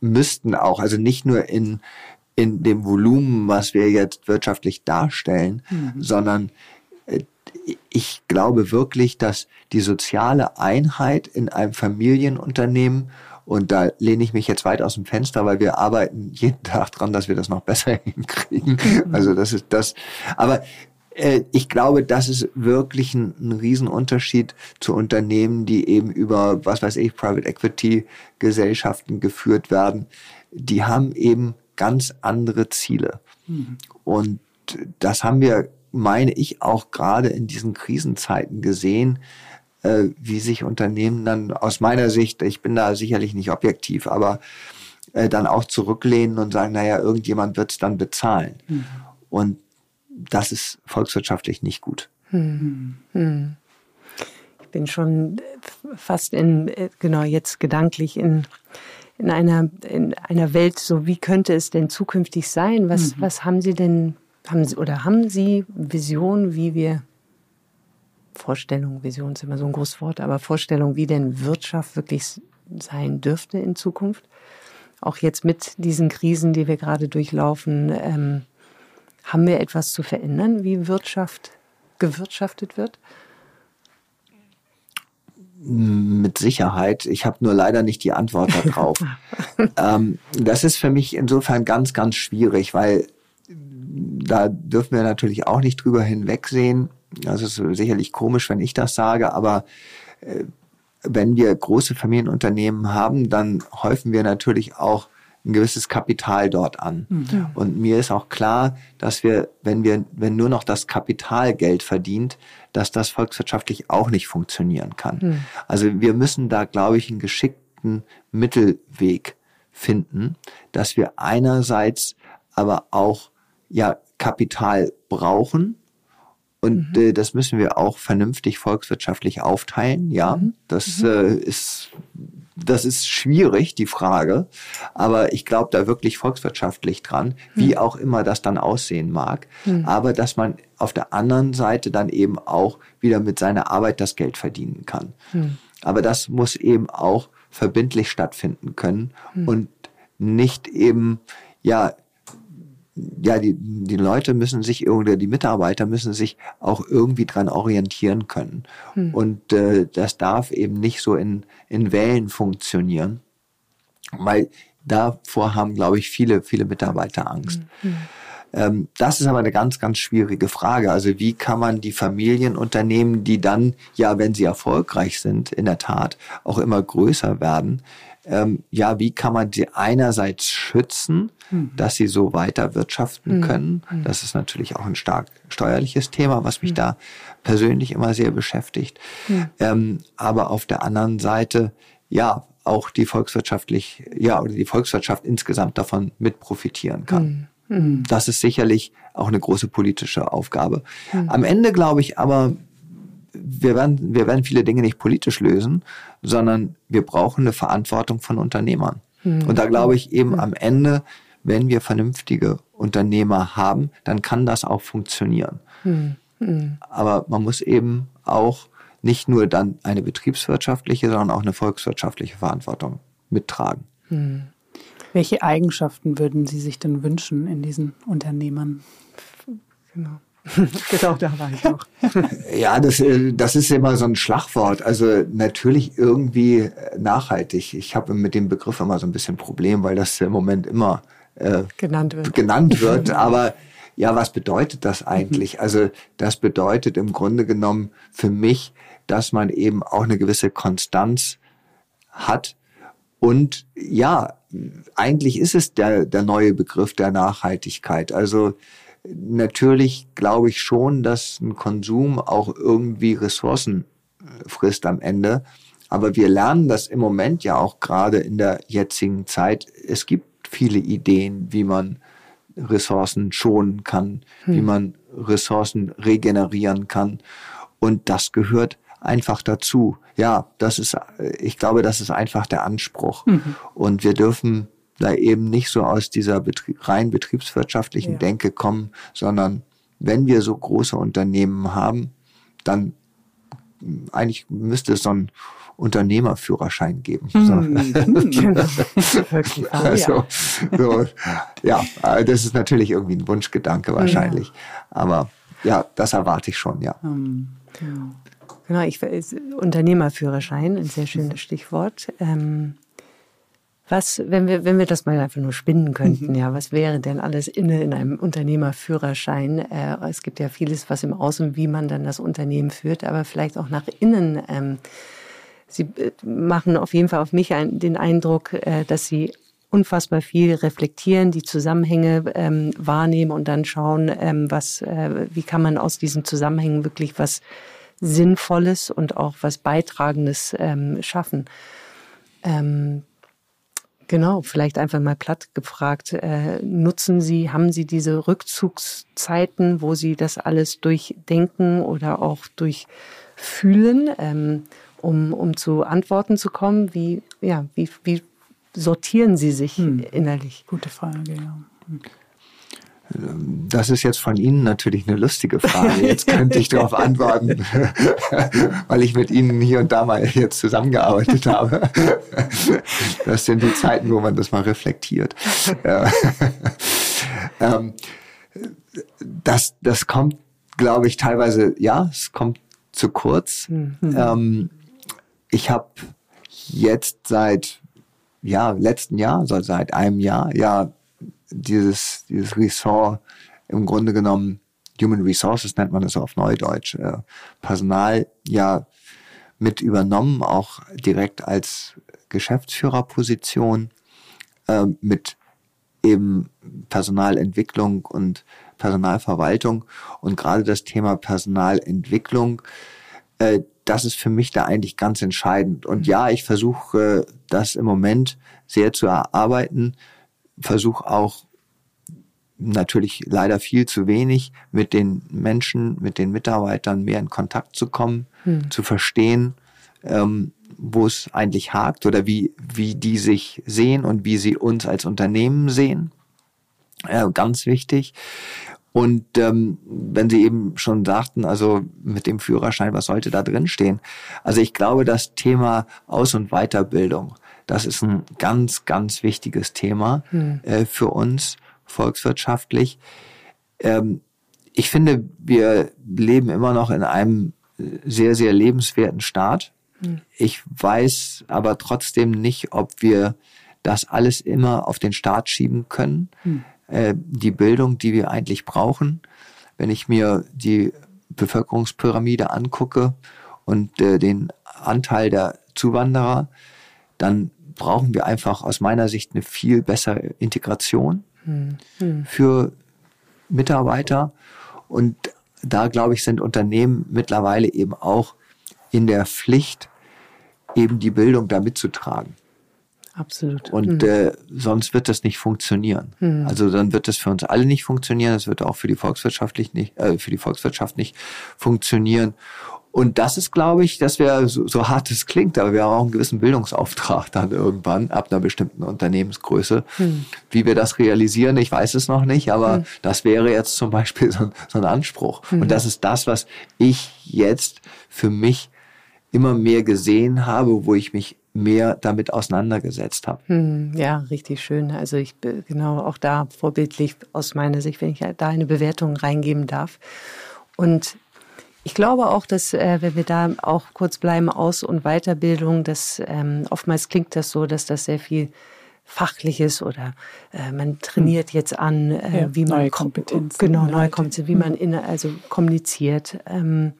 müssten auch. Also nicht nur in in dem Volumen, was wir jetzt wirtschaftlich darstellen, mhm. sondern ich glaube wirklich, dass die soziale Einheit in einem Familienunternehmen und da lehne ich mich jetzt weit aus dem Fenster, weil wir arbeiten jeden Tag dran, dass wir das noch besser hinkriegen. Mhm. Also das ist das. Aber äh, ich glaube, das ist wirklich ein, ein Riesenunterschied zu Unternehmen, die eben über, was weiß ich, Private Equity Gesellschaften geführt werden. Die haben eben ganz andere Ziele. Mhm. Und das haben wir meine ich, auch gerade in diesen Krisenzeiten gesehen, äh, wie sich Unternehmen dann aus meiner Sicht, ich bin da sicherlich nicht objektiv, aber äh, dann auch zurücklehnen und sagen, naja, irgendjemand wird es dann bezahlen. Mhm. Und das ist volkswirtschaftlich nicht gut. Mhm. Mhm. Ich bin schon fast in, genau jetzt gedanklich in, in einer, in einer Welt, so wie könnte es denn zukünftig sein? Was, mhm. was haben Sie denn haben Sie oder haben Sie Vision, wie wir Vorstellung, Vision ist immer so ein großes Wort, aber Vorstellung, wie denn Wirtschaft wirklich sein dürfte in Zukunft? Auch jetzt mit diesen Krisen, die wir gerade durchlaufen, ähm, haben wir etwas zu verändern, wie Wirtschaft gewirtschaftet wird? Mit Sicherheit. Ich habe nur leider nicht die Antwort darauf. ähm, das ist für mich insofern ganz, ganz schwierig, weil da dürfen wir natürlich auch nicht drüber hinwegsehen. Das ist sicherlich komisch, wenn ich das sage, aber äh, wenn wir große Familienunternehmen haben, dann häufen wir natürlich auch ein gewisses Kapital dort an. Mhm. Und mir ist auch klar, dass wir, wenn wir, wenn nur noch das Kapital Geld verdient, dass das volkswirtschaftlich auch nicht funktionieren kann. Mhm. Also wir müssen da, glaube ich, einen geschickten Mittelweg finden, dass wir einerseits aber auch ja Kapital brauchen. Und mhm. äh, das müssen wir auch vernünftig volkswirtschaftlich aufteilen. Ja, mhm. das mhm. Äh, ist das ist schwierig, die Frage. Aber ich glaube da wirklich volkswirtschaftlich dran, wie mhm. auch immer das dann aussehen mag. Mhm. Aber dass man auf der anderen Seite dann eben auch wieder mit seiner Arbeit das Geld verdienen kann. Mhm. Aber das muss eben auch verbindlich stattfinden können und nicht eben, ja, ja, die, die Leute müssen sich oder die Mitarbeiter müssen sich auch irgendwie dran orientieren können. Hm. Und äh, das darf eben nicht so in, in Wellen funktionieren, weil davor haben, glaube ich, viele, viele Mitarbeiter Angst. Hm. hm. Ähm, das ist aber eine ganz, ganz schwierige Frage. Also wie kann man die Familienunternehmen, die dann, ja, wenn sie erfolgreich sind, in der Tat auch immer größer werden, ähm, ja, wie kann man sie einerseits schützen, mhm. dass sie so weiter wirtschaften mhm. können. Hm. Das ist natürlich auch ein stark steuerliches Thema, was mich mhm. da persönlich immer sehr beschäftigt. Ähm, aber auf der anderen Seite, ja, auch die volkswirtschaftlich, ja, oder die Volkswirtschaft insgesamt davon mit profitieren kann. Das ist sicherlich auch eine große politische Aufgabe. Am Ende glaube ich aber, wir werden, wir werden viele Dinge nicht politisch lösen, sondern wir brauchen eine Verantwortung von Unternehmern. Mhm. Und da glaube ich eben mhm. am Ende, wenn wir vernünftige Unternehmer haben, dann kann das auch funktionieren. Mhm. Aber man muss eben auch nicht nur dann eine betriebswirtschaftliche, sondern auch eine volkswirtschaftliche Verantwortung mittragen. Hm. Welche Eigenschaften würden Sie sich denn wünschen in diesen Unternehmern? Genau. genau, da war ich noch. ja, das, äh, das ist immer so ein Schlagwort. Also natürlich irgendwie nachhaltig. Ich habe mit dem Begriff immer so ein bisschen Problem, weil das im Moment immer äh, genannt wird. Genannt wird. Aber ja, was bedeutet das eigentlich? Also das bedeutet im Grunde genommen für mich, dass man eben auch eine gewisse Konstanz hat. Und ja, eigentlich ist es der, der neue Begriff der Nachhaltigkeit. Also natürlich glaube ich schon, dass ein Konsum auch irgendwie Ressourcen frisst am Ende. Aber wir lernen das im Moment ja auch gerade in der jetzigen Zeit. Es gibt viele Ideen, wie man Ressourcen schonen kann, hm. wie man Ressourcen regenerieren kann. Und das gehört einfach dazu. Ja, das ist, ich glaube, das ist einfach der Anspruch. Mhm. Und wir dürfen da eben nicht so aus dieser Betrieb, rein betriebswirtschaftlichen ja. Denke kommen, sondern wenn wir so große Unternehmen haben, dann eigentlich müsste es so ein Unternehmerführerschein geben. Mhm. genau. also, so, ja, das ist natürlich irgendwie ein Wunschgedanke wahrscheinlich. Ja. Aber ja, das erwarte ich schon, ja. Mhm. Genau, ich, Unternehmerführerschein, ein sehr schönes Stichwort. Ähm, was, wenn wir, wenn wir das mal einfach nur spinnen könnten, mhm. ja, was wäre denn alles inne in einem Unternehmerführerschein? Äh, es gibt ja vieles, was im Außen, wie man dann das Unternehmen führt, aber vielleicht auch nach innen. Ähm, Sie äh, machen auf jeden Fall auf mich ein, den Eindruck, äh, dass Sie unfassbar viel reflektieren, die Zusammenhänge ähm, wahrnehmen und dann schauen, ähm, was, äh, wie kann man aus diesen Zusammenhängen wirklich was Sinnvolles und auch was Beitragendes ähm, schaffen. Ähm, genau, vielleicht einfach mal platt gefragt, äh, nutzen Sie, haben Sie diese Rückzugszeiten, wo Sie das alles durchdenken oder auch durchfühlen, ähm, um, um zu Antworten zu kommen? Wie, ja, wie, wie sortieren Sie sich hm. innerlich? Gute Frage, ja. Hm. Das ist jetzt von Ihnen natürlich eine lustige Frage. Jetzt könnte ich darauf antworten, weil ich mit Ihnen hier und da mal jetzt zusammengearbeitet habe. Das sind die Zeiten, wo man das mal reflektiert. Ähm, das, das kommt, glaube ich, teilweise, ja, es kommt zu kurz. Mhm. Ähm, ich habe jetzt seit ja, letzten Jahr, also seit einem Jahr, ja, dieses, dieses Ressort im Grunde genommen, Human Resources nennt man das auf Neudeutsch, äh, Personal ja mit übernommen, auch direkt als Geschäftsführerposition, äh, mit eben Personalentwicklung und Personalverwaltung. Und gerade das Thema Personalentwicklung, äh, das ist für mich da eigentlich ganz entscheidend. Und ja, ich versuche das im Moment sehr zu erarbeiten, versuche auch natürlich leider viel zu wenig mit den Menschen, mit den Mitarbeitern mehr in Kontakt zu kommen, hm. zu verstehen, ähm, wo es eigentlich hakt oder wie, wie die sich sehen und wie sie uns als Unternehmen sehen. Äh, ganz wichtig. Und ähm, wenn Sie eben schon sagten, also mit dem Führerschein, was sollte da drin stehen? Also ich glaube, das Thema Aus- und Weiterbildung, das ist ein ganz, ganz wichtiges Thema hm. äh, für uns volkswirtschaftlich. Ähm, ich finde, wir leben immer noch in einem sehr, sehr lebenswerten Staat. Hm. Ich weiß aber trotzdem nicht, ob wir das alles immer auf den Staat schieben können. Hm. Äh, die Bildung, die wir eigentlich brauchen. Wenn ich mir die Bevölkerungspyramide angucke und äh, den Anteil der Zuwanderer, dann brauchen wir einfach aus meiner Sicht eine viel bessere Integration hm. für Mitarbeiter. Und da, glaube ich, sind Unternehmen mittlerweile eben auch in der Pflicht, eben die Bildung da mitzutragen. Absolut. Und mhm. äh, sonst wird das nicht funktionieren. Mhm. Also dann wird das für uns alle nicht funktionieren. Es wird auch für die Volkswirtschaft nicht, äh, für die Volkswirtschaft nicht funktionieren. Und das ist, glaube ich, dass wir, so, so hart es klingt, aber wir haben auch einen gewissen Bildungsauftrag dann irgendwann ab einer bestimmten Unternehmensgröße. Hm. Wie wir das realisieren, ich weiß es noch nicht, aber hm. das wäre jetzt zum Beispiel so, so ein Anspruch. Hm. Und das ist das, was ich jetzt für mich immer mehr gesehen habe, wo ich mich mehr damit auseinandergesetzt habe. Hm, ja, richtig schön. Also ich genau auch da vorbildlich aus meiner Sicht, wenn ich da eine Bewertung reingeben darf. Und ich glaube auch, dass äh, wenn wir da auch kurz bleiben, Aus- und Weiterbildung, dass ähm, oftmals klingt das so, dass das sehr viel Fachliches oder äh, man trainiert hm. jetzt an, äh, ja, wie man neue Kompetenzen, genau neue Kompetenzen, wie hm. man in, also kommuniziert. Ähm,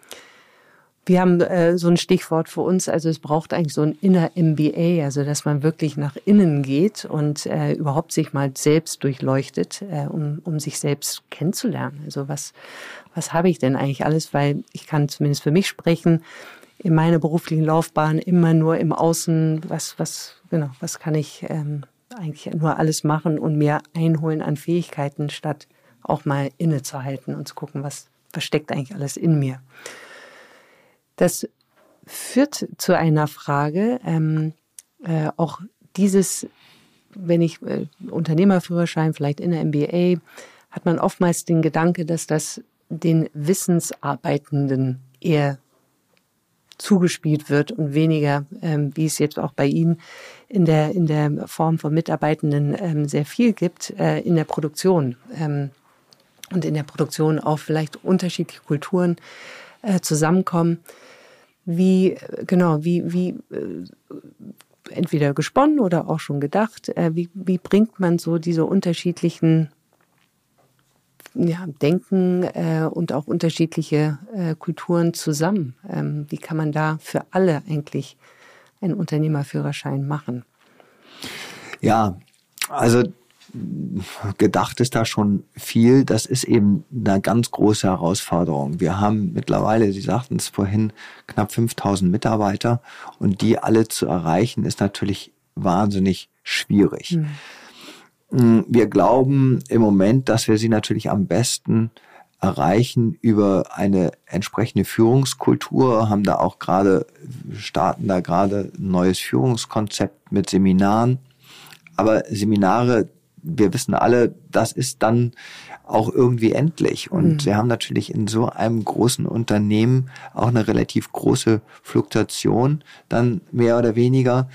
wir haben äh, so ein Stichwort für uns, also es braucht eigentlich so ein inner MBA, also dass man wirklich nach innen geht und äh, überhaupt sich mal selbst durchleuchtet, äh, um, um sich selbst kennenzulernen. Also was, was habe ich denn eigentlich alles? Weil ich kann zumindest für mich sprechen, in meiner beruflichen Laufbahn immer nur im Außen, was, was, genau, was kann ich ähm, eigentlich nur alles machen und mehr einholen an Fähigkeiten, statt auch mal innezuhalten und zu gucken, was, was steckt eigentlich alles in mir. Das führt zu einer Frage, ähm, äh, auch dieses, wenn ich äh, Unternehmerführerschein, vielleicht in der MBA, hat man oftmals den Gedanke, dass das den Wissensarbeitenden eher zugespielt wird und weniger, ähm, wie es jetzt auch bei Ihnen in der, in der Form von Mitarbeitenden ähm, sehr viel gibt, äh, in der Produktion. Ähm, und in der Produktion auch vielleicht unterschiedliche Kulturen äh, zusammenkommen. Wie, genau, wie, wie, äh, entweder gesponnen oder auch schon gedacht, äh, wie, wie bringt man so diese unterschiedlichen ja, Denken äh, und auch unterschiedliche äh, Kulturen zusammen? Ähm, wie kann man da für alle eigentlich einen Unternehmerführerschein machen? Ja, also gedacht ist da schon viel. Das ist eben eine ganz große Herausforderung. Wir haben mittlerweile, Sie sagten es vorhin, knapp 5000 Mitarbeiter und die alle zu erreichen, ist natürlich wahnsinnig schwierig. Mhm. Wir glauben im Moment, dass wir sie natürlich am besten erreichen über eine entsprechende Führungskultur, haben da auch gerade, starten da gerade ein neues Führungskonzept mit Seminaren. Aber Seminare wir wissen alle, das ist dann auch irgendwie endlich. Und mhm. sie haben natürlich in so einem großen Unternehmen auch eine relativ große Fluktuation, dann mehr oder weniger.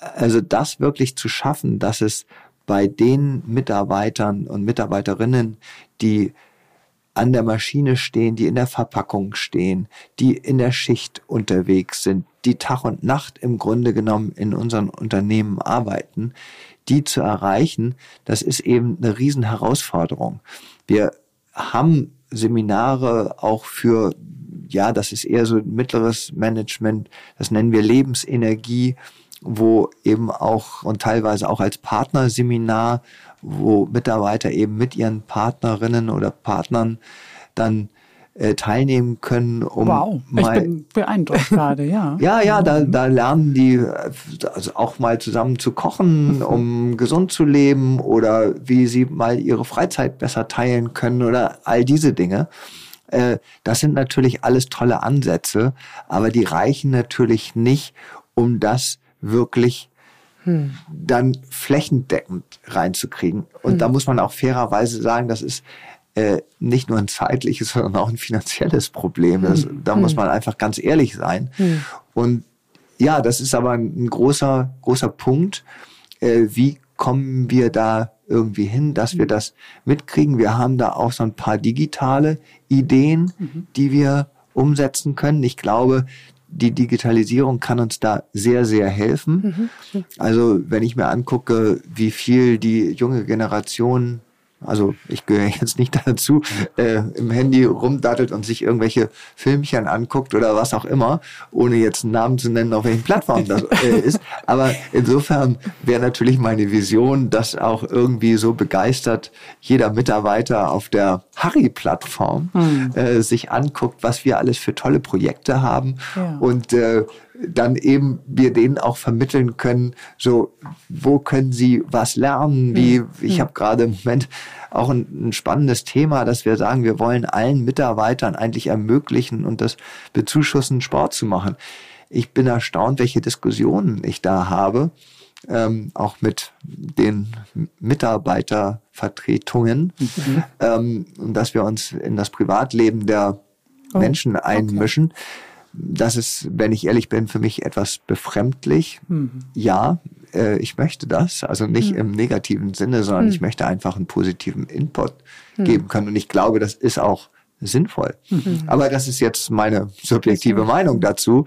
Also das wirklich zu schaffen, dass es bei den Mitarbeitern und Mitarbeiterinnen, die an der Maschine stehen, die in der Verpackung stehen, die in der Schicht unterwegs sind, die Tag und Nacht im Grunde genommen in unseren Unternehmen arbeiten, die zu erreichen, das ist eben eine Riesenherausforderung. Wir haben Seminare auch für, ja, das ist eher so mittleres Management, das nennen wir Lebensenergie, wo eben auch und teilweise auch als Partnerseminar, wo Mitarbeiter eben mit ihren Partnerinnen oder Partnern dann äh, teilnehmen können. Um wow, mal, ich bin beeindruckt gerade, ja. ja, ja, da, da lernen die also auch mal zusammen zu kochen, mhm. um gesund zu leben oder wie sie mal ihre Freizeit besser teilen können oder all diese Dinge. Äh, das sind natürlich alles tolle Ansätze, aber die reichen natürlich nicht, um das wirklich hm. dann flächendeckend reinzukriegen. Und hm. da muss man auch fairerweise sagen, das ist äh, nicht nur ein zeitliches, sondern auch ein finanzielles Problem. Das, hm. Da muss hm. man einfach ganz ehrlich sein. Hm. Und ja, das ist aber ein großer, großer Punkt. Äh, wie kommen wir da irgendwie hin, dass wir hm. das mitkriegen? Wir haben da auch so ein paar digitale Ideen, mhm. die wir umsetzen können. Ich glaube, die Digitalisierung kann uns da sehr, sehr helfen. Mhm. Also wenn ich mir angucke, wie viel die junge Generation also ich gehöre jetzt nicht dazu, äh, im Handy rumdattelt und sich irgendwelche Filmchen anguckt oder was auch immer, ohne jetzt einen Namen zu nennen, auf welchen Plattformen das äh, ist. Aber insofern wäre natürlich meine Vision, dass auch irgendwie so begeistert jeder Mitarbeiter auf der Harry-Plattform mhm. äh, sich anguckt, was wir alles für tolle Projekte haben ja. und äh, dann eben wir denen auch vermitteln können, so wo können sie was lernen, wie ich habe gerade im Moment auch ein, ein, spannendes Thema, dass wir sagen, wir wollen allen Mitarbeitern eigentlich ermöglichen und das bezuschussen, Sport zu machen. Ich bin erstaunt, welche Diskussionen ich da habe, ähm, auch mit den Mitarbeitervertretungen, mhm. ähm, dass wir uns in das Privatleben der oh, Menschen einmischen. Okay. Das ist, wenn ich ehrlich bin, für mich etwas befremdlich. Mhm. Ja, äh, ich möchte das, also nicht mhm. im negativen Sinne, sondern mhm. ich möchte einfach einen positiven Input mhm. geben können. Und ich glaube, das ist auch sinnvoll. Mhm. Aber das ist jetzt meine subjektive Meinung dazu.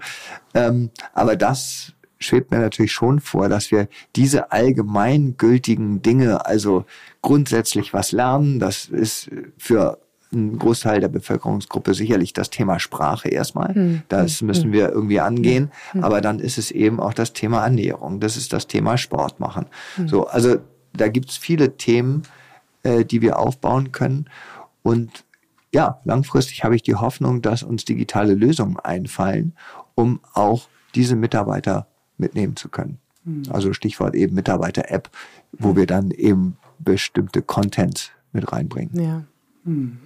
Ähm, aber das schwebt mir natürlich schon vor, dass wir diese allgemeingültigen Dinge, also grundsätzlich was lernen, das ist für einen Großteil der Bevölkerungsgruppe sicherlich das Thema Sprache erstmal. Hm. Das hm. müssen wir irgendwie angehen. Hm. Aber dann ist es eben auch das Thema Ernährung. Das ist das Thema Sport machen. So, also da gibt's viele Themen, äh, die wir aufbauen können. Und ja, langfristig habe ich die Hoffnung, dass uns digitale Lösungen einfallen, um auch diese Mitarbeiter mitnehmen zu können. Also Stichwort eben Mitarbeiter-App, wo wir dann eben bestimmte Content mit reinbringen. Ja. Hm.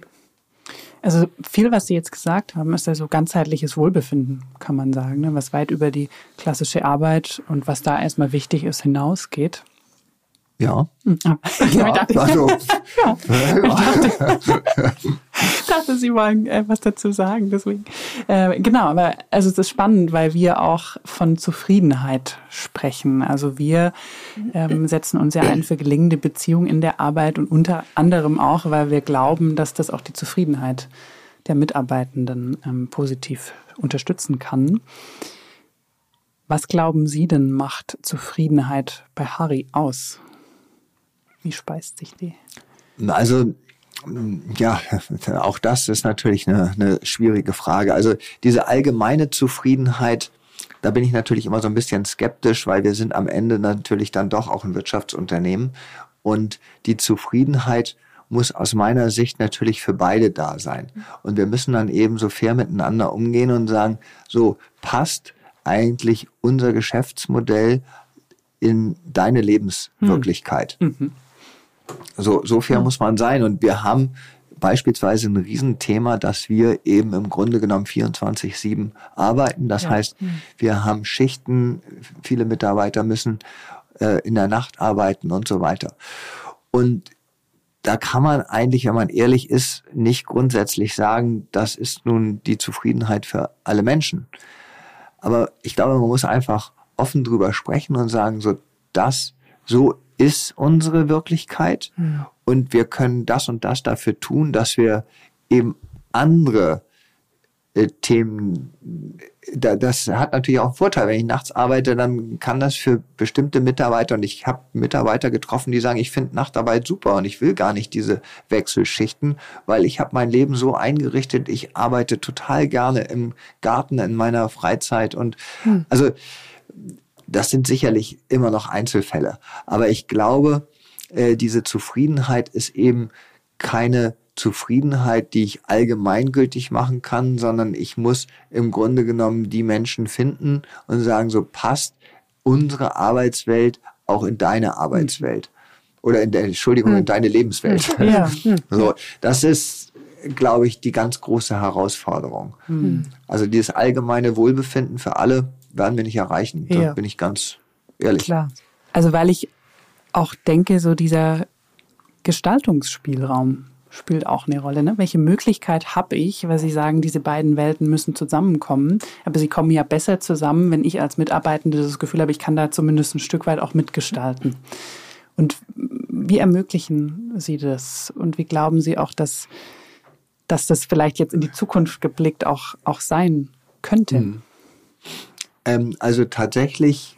Also viel, was Sie jetzt gesagt haben, ist ja so ganzheitliches Wohlbefinden, kann man sagen, ne? was weit über die klassische Arbeit und was da erstmal wichtig ist, hinausgeht. Ja. ja. ja also. ja. Ich dachte, Sie wollen äh, was dazu sagen, deswegen. Äh, genau, aber also es ist spannend, weil wir auch von Zufriedenheit sprechen. Also wir ähm, setzen uns ja ein für gelingende Beziehungen in der Arbeit und unter anderem auch, weil wir glauben, dass das auch die Zufriedenheit der Mitarbeitenden ähm, positiv unterstützen kann. Was glauben Sie denn macht Zufriedenheit bei Harry aus? Wie speist sich die? Also ja, auch das ist natürlich eine, eine schwierige Frage. Also diese allgemeine Zufriedenheit, da bin ich natürlich immer so ein bisschen skeptisch, weil wir sind am Ende natürlich dann doch auch ein Wirtschaftsunternehmen und die Zufriedenheit muss aus meiner Sicht natürlich für beide da sein. Und wir müssen dann eben so fair miteinander umgehen und sagen, so passt eigentlich unser Geschäftsmodell in deine Lebenswirklichkeit. Hm. Mhm. So, so fair mhm. muss man sein. Und wir haben beispielsweise ein Riesenthema, dass wir eben im Grunde genommen 24-7 arbeiten. Das ja. heißt, mhm. wir haben Schichten, viele Mitarbeiter müssen äh, in der Nacht arbeiten und so weiter. Und da kann man eigentlich, wenn man ehrlich ist, nicht grundsätzlich sagen, das ist nun die Zufriedenheit für alle Menschen. Aber ich glaube, man muss einfach offen drüber sprechen und sagen, so, das, so ist unsere Wirklichkeit mhm. und wir können das und das dafür tun, dass wir eben andere äh, Themen, da, das hat natürlich auch einen Vorteil. Wenn ich nachts arbeite, dann kann das für bestimmte Mitarbeiter, und ich habe Mitarbeiter getroffen, die sagen, ich finde Nachtarbeit super und ich will gar nicht diese Wechselschichten, weil ich habe mein Leben so eingerichtet, ich arbeite total gerne im Garten in meiner Freizeit und mhm. also das sind sicherlich immer noch Einzelfälle. Aber ich glaube, äh, diese Zufriedenheit ist eben keine Zufriedenheit, die ich allgemeingültig machen kann, sondern ich muss im Grunde genommen die Menschen finden und sagen, so passt unsere Arbeitswelt auch in deine Arbeitswelt. Oder in der, Entschuldigung, hm. in deine Lebenswelt. Ja. So, das ist, glaube ich, die ganz große Herausforderung. Hm. Also dieses allgemeine Wohlbefinden für alle werden wir nicht erreichen. Da ja. bin ich ganz ehrlich. Klar. Also weil ich auch denke, so dieser Gestaltungsspielraum spielt auch eine Rolle. Ne? Welche Möglichkeit habe ich, weil Sie sagen, diese beiden Welten müssen zusammenkommen, aber sie kommen ja besser zusammen, wenn ich als Mitarbeitende das Gefühl habe, ich kann da zumindest ein Stück weit auch mitgestalten. Und wie ermöglichen Sie das? Und wie glauben Sie auch, dass, dass das vielleicht jetzt in die Zukunft geblickt auch, auch sein könnte? Hm. Ähm, also tatsächlich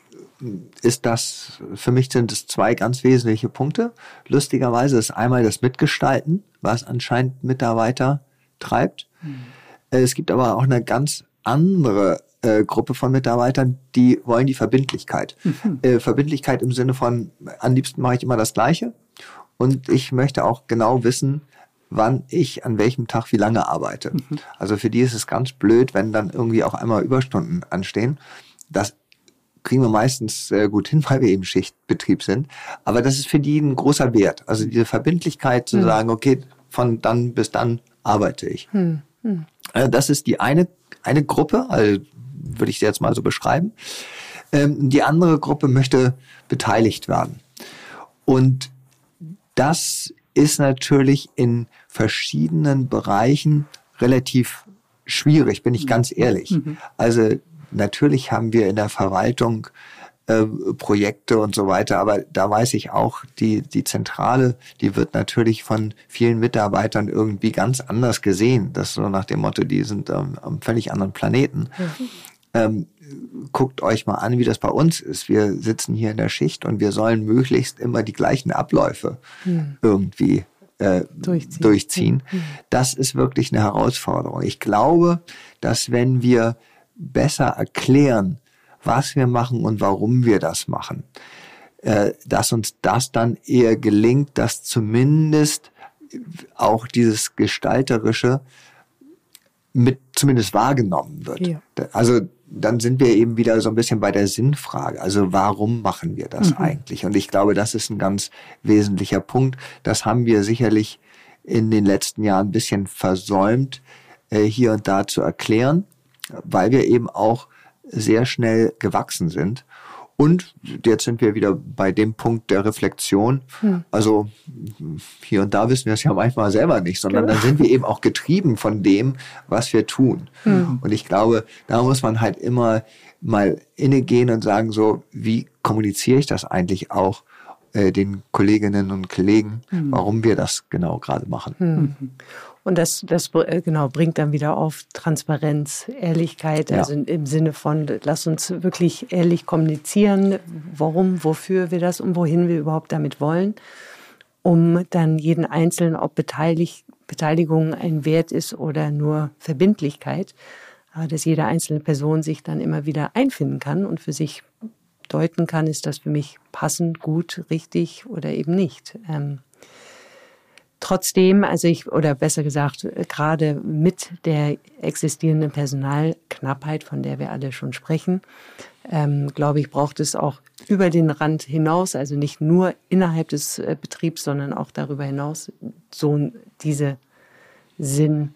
ist das, für mich sind es zwei ganz wesentliche Punkte. Lustigerweise ist einmal das Mitgestalten, was anscheinend Mitarbeiter treibt. Mhm. Es gibt aber auch eine ganz andere äh, Gruppe von Mitarbeitern, die wollen die Verbindlichkeit. Mhm. Äh, Verbindlichkeit im Sinne von, am liebsten mache ich immer das Gleiche. Und ich möchte auch genau wissen, wann ich an welchem Tag wie lange arbeite. Mhm. Also für die ist es ganz blöd, wenn dann irgendwie auch einmal Überstunden anstehen. das kriegen wir meistens äh, gut hin, weil wir eben Schichtbetrieb sind. Aber das ist für die ein großer Wert. Also diese Verbindlichkeit zu hm. sagen, okay, von dann bis dann arbeite ich. Hm. Hm. Äh, das ist die eine, eine Gruppe, also würde ich jetzt mal so beschreiben. Ähm, die andere Gruppe möchte beteiligt werden. Und das ist natürlich in verschiedenen Bereichen relativ schwierig, bin ich ganz ehrlich. Mhm. Also natürlich haben wir in der Verwaltung äh, Projekte und so weiter, aber da weiß ich auch, die, die Zentrale, die wird natürlich von vielen Mitarbeitern irgendwie ganz anders gesehen. Das so nach dem Motto, die sind ähm, am völlig anderen Planeten. Mhm. Ähm, guckt euch mal an, wie das bei uns ist. Wir sitzen hier in der Schicht und wir sollen möglichst immer die gleichen Abläufe mhm. irgendwie äh, durchziehen. durchziehen. Mhm. Das ist wirklich eine Herausforderung. Ich glaube, dass wenn wir besser erklären, was wir machen und warum wir das machen, äh, dass uns das dann eher gelingt, dass zumindest auch dieses Gestalterische mit zumindest wahrgenommen wird. Ja. Also dann sind wir eben wieder so ein bisschen bei der Sinnfrage. Also warum machen wir das mhm. eigentlich? Und ich glaube, das ist ein ganz wesentlicher Punkt. Das haben wir sicherlich in den letzten Jahren ein bisschen versäumt, äh, hier und da zu erklären, weil wir eben auch sehr schnell gewachsen sind und jetzt sind wir wieder bei dem Punkt der Reflexion. Hm. Also hier und da wissen wir es ja manchmal selber nicht, sondern genau. dann sind wir eben auch getrieben von dem, was wir tun. Hm. Und ich glaube, da muss man halt immer mal innegehen und sagen, so, wie kommuniziere ich das eigentlich auch äh, den Kolleginnen und Kollegen, hm. warum wir das genau gerade machen. Und das, das äh, genau bringt dann wieder auf Transparenz, Ehrlichkeit, also ja. im Sinne von, lass uns wirklich ehrlich kommunizieren, warum, wofür wir das und wohin wir überhaupt damit wollen, um dann jeden Einzelnen, ob Beteilig Beteiligung ein Wert ist oder nur Verbindlichkeit, dass jede einzelne Person sich dann immer wieder einfinden kann und für sich deuten kann, ist das für mich passend, gut, richtig oder eben nicht. Ähm, Trotzdem, also ich, oder besser gesagt, gerade mit der existierenden Personalknappheit, von der wir alle schon sprechen, ähm, glaube ich, braucht es auch über den Rand hinaus, also nicht nur innerhalb des äh, Betriebs, sondern auch darüber hinaus, so diese Sinn,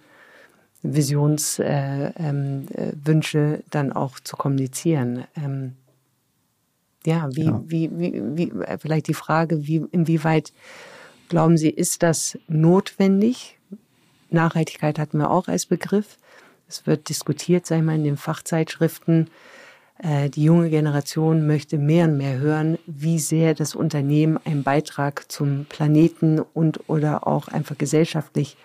Visionswünsche äh, ähm, äh, dann auch zu kommunizieren. Ähm, ja, wie, ja. Wie, wie, wie, vielleicht die Frage, wie, inwieweit Glauben Sie, ist das notwendig? Nachhaltigkeit hatten wir auch als Begriff. Es wird diskutiert, sei mal, in den Fachzeitschriften. Äh, die junge Generation möchte mehr und mehr hören, wie sehr das Unternehmen einen Beitrag zum Planeten und oder auch einfach gesellschaftlich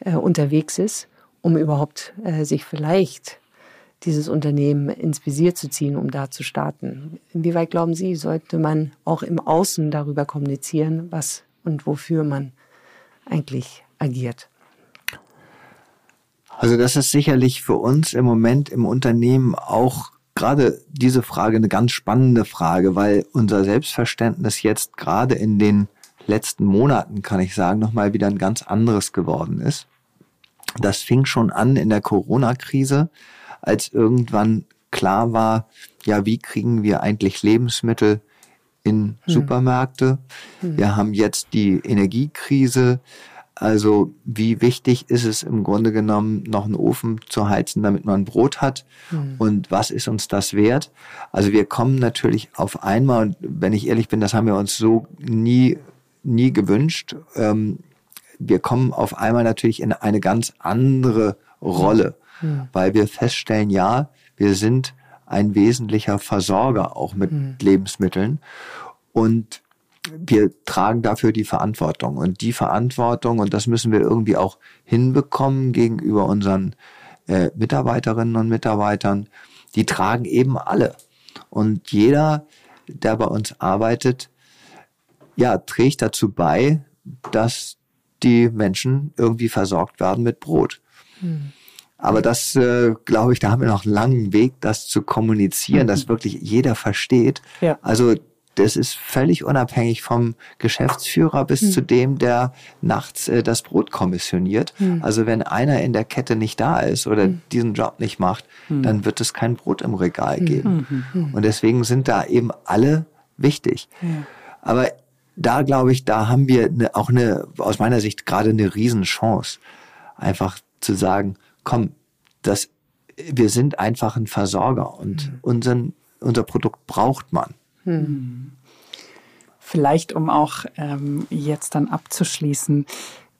äh, unterwegs ist, um überhaupt äh, sich vielleicht dieses Unternehmen ins Visier zu ziehen, um da zu starten. Inwieweit glauben Sie, sollte man auch im Außen darüber kommunizieren, was und wofür man eigentlich agiert? Also das ist sicherlich für uns im Moment im Unternehmen auch gerade diese Frage eine ganz spannende Frage, weil unser Selbstverständnis jetzt gerade in den letzten Monaten, kann ich sagen, nochmal wieder ein ganz anderes geworden ist. Das fing schon an in der Corona-Krise, als irgendwann klar war, ja, wie kriegen wir eigentlich Lebensmittel in hm. Supermärkte. Hm. Wir haben jetzt die Energiekrise. Also wie wichtig ist es im Grunde genommen, noch einen Ofen zu heizen, damit man Brot hat? Hm. Und was ist uns das wert? Also wir kommen natürlich auf einmal, und wenn ich ehrlich bin, das haben wir uns so nie, nie gewünscht. Ähm, wir kommen auf einmal natürlich in eine ganz andere Rolle, hm. weil wir feststellen, ja, wir sind ein wesentlicher Versorger auch mit mhm. Lebensmitteln. Und wir tragen dafür die Verantwortung. Und die Verantwortung, und das müssen wir irgendwie auch hinbekommen gegenüber unseren äh, Mitarbeiterinnen und Mitarbeitern, die tragen eben alle. Und jeder, der bei uns arbeitet, ja, trägt dazu bei, dass die Menschen irgendwie versorgt werden mit Brot. Mhm. Aber das, äh, glaube ich, da haben wir noch einen langen Weg, das zu kommunizieren, mhm. dass wirklich jeder versteht. Ja. Also das ist völlig unabhängig vom Geschäftsführer bis hm. zu dem, der nachts äh, das Brot kommissioniert. Hm. Also wenn einer in der Kette nicht da ist oder hm. diesen Job nicht macht, hm. dann wird es kein Brot im Regal hm. geben. Hm. Und deswegen sind da eben alle wichtig. Ja. Aber da glaube ich, da haben wir eine, auch eine, aus meiner Sicht gerade eine Riesenchance, einfach zu sagen, komm, das, wir sind einfach ein Versorger und unseren, unser Produkt braucht man. Hm. Vielleicht, um auch ähm, jetzt dann abzuschließen,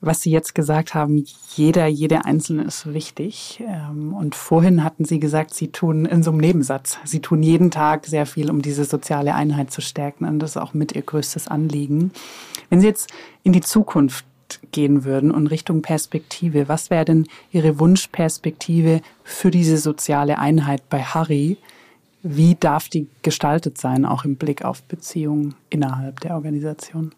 was Sie jetzt gesagt haben, jeder, jede Einzelne ist wichtig. Ähm, und vorhin hatten Sie gesagt, Sie tun in so einem Nebensatz, Sie tun jeden Tag sehr viel, um diese soziale Einheit zu stärken. Und das ist auch mit Ihr größtes Anliegen. Wenn Sie jetzt in die Zukunft gehen würden und Richtung Perspektive, was wäre denn Ihre Wunschperspektive für diese soziale Einheit bei Harry? Wie darf die gestaltet sein, auch im Blick auf Beziehungen innerhalb der Organisation?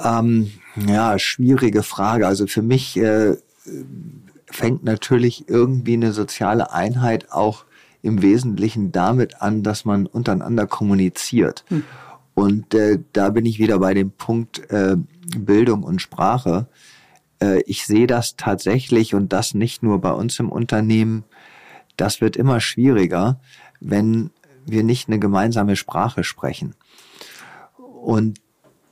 Ähm, ja, schwierige Frage. Also für mich äh, fängt natürlich irgendwie eine soziale Einheit auch im Wesentlichen damit an, dass man untereinander kommuniziert. Hm. Und äh, da bin ich wieder bei dem Punkt äh, Bildung und Sprache. Äh, ich sehe das tatsächlich und das nicht nur bei uns im Unternehmen das wird immer schwieriger, wenn wir nicht eine gemeinsame Sprache sprechen. Und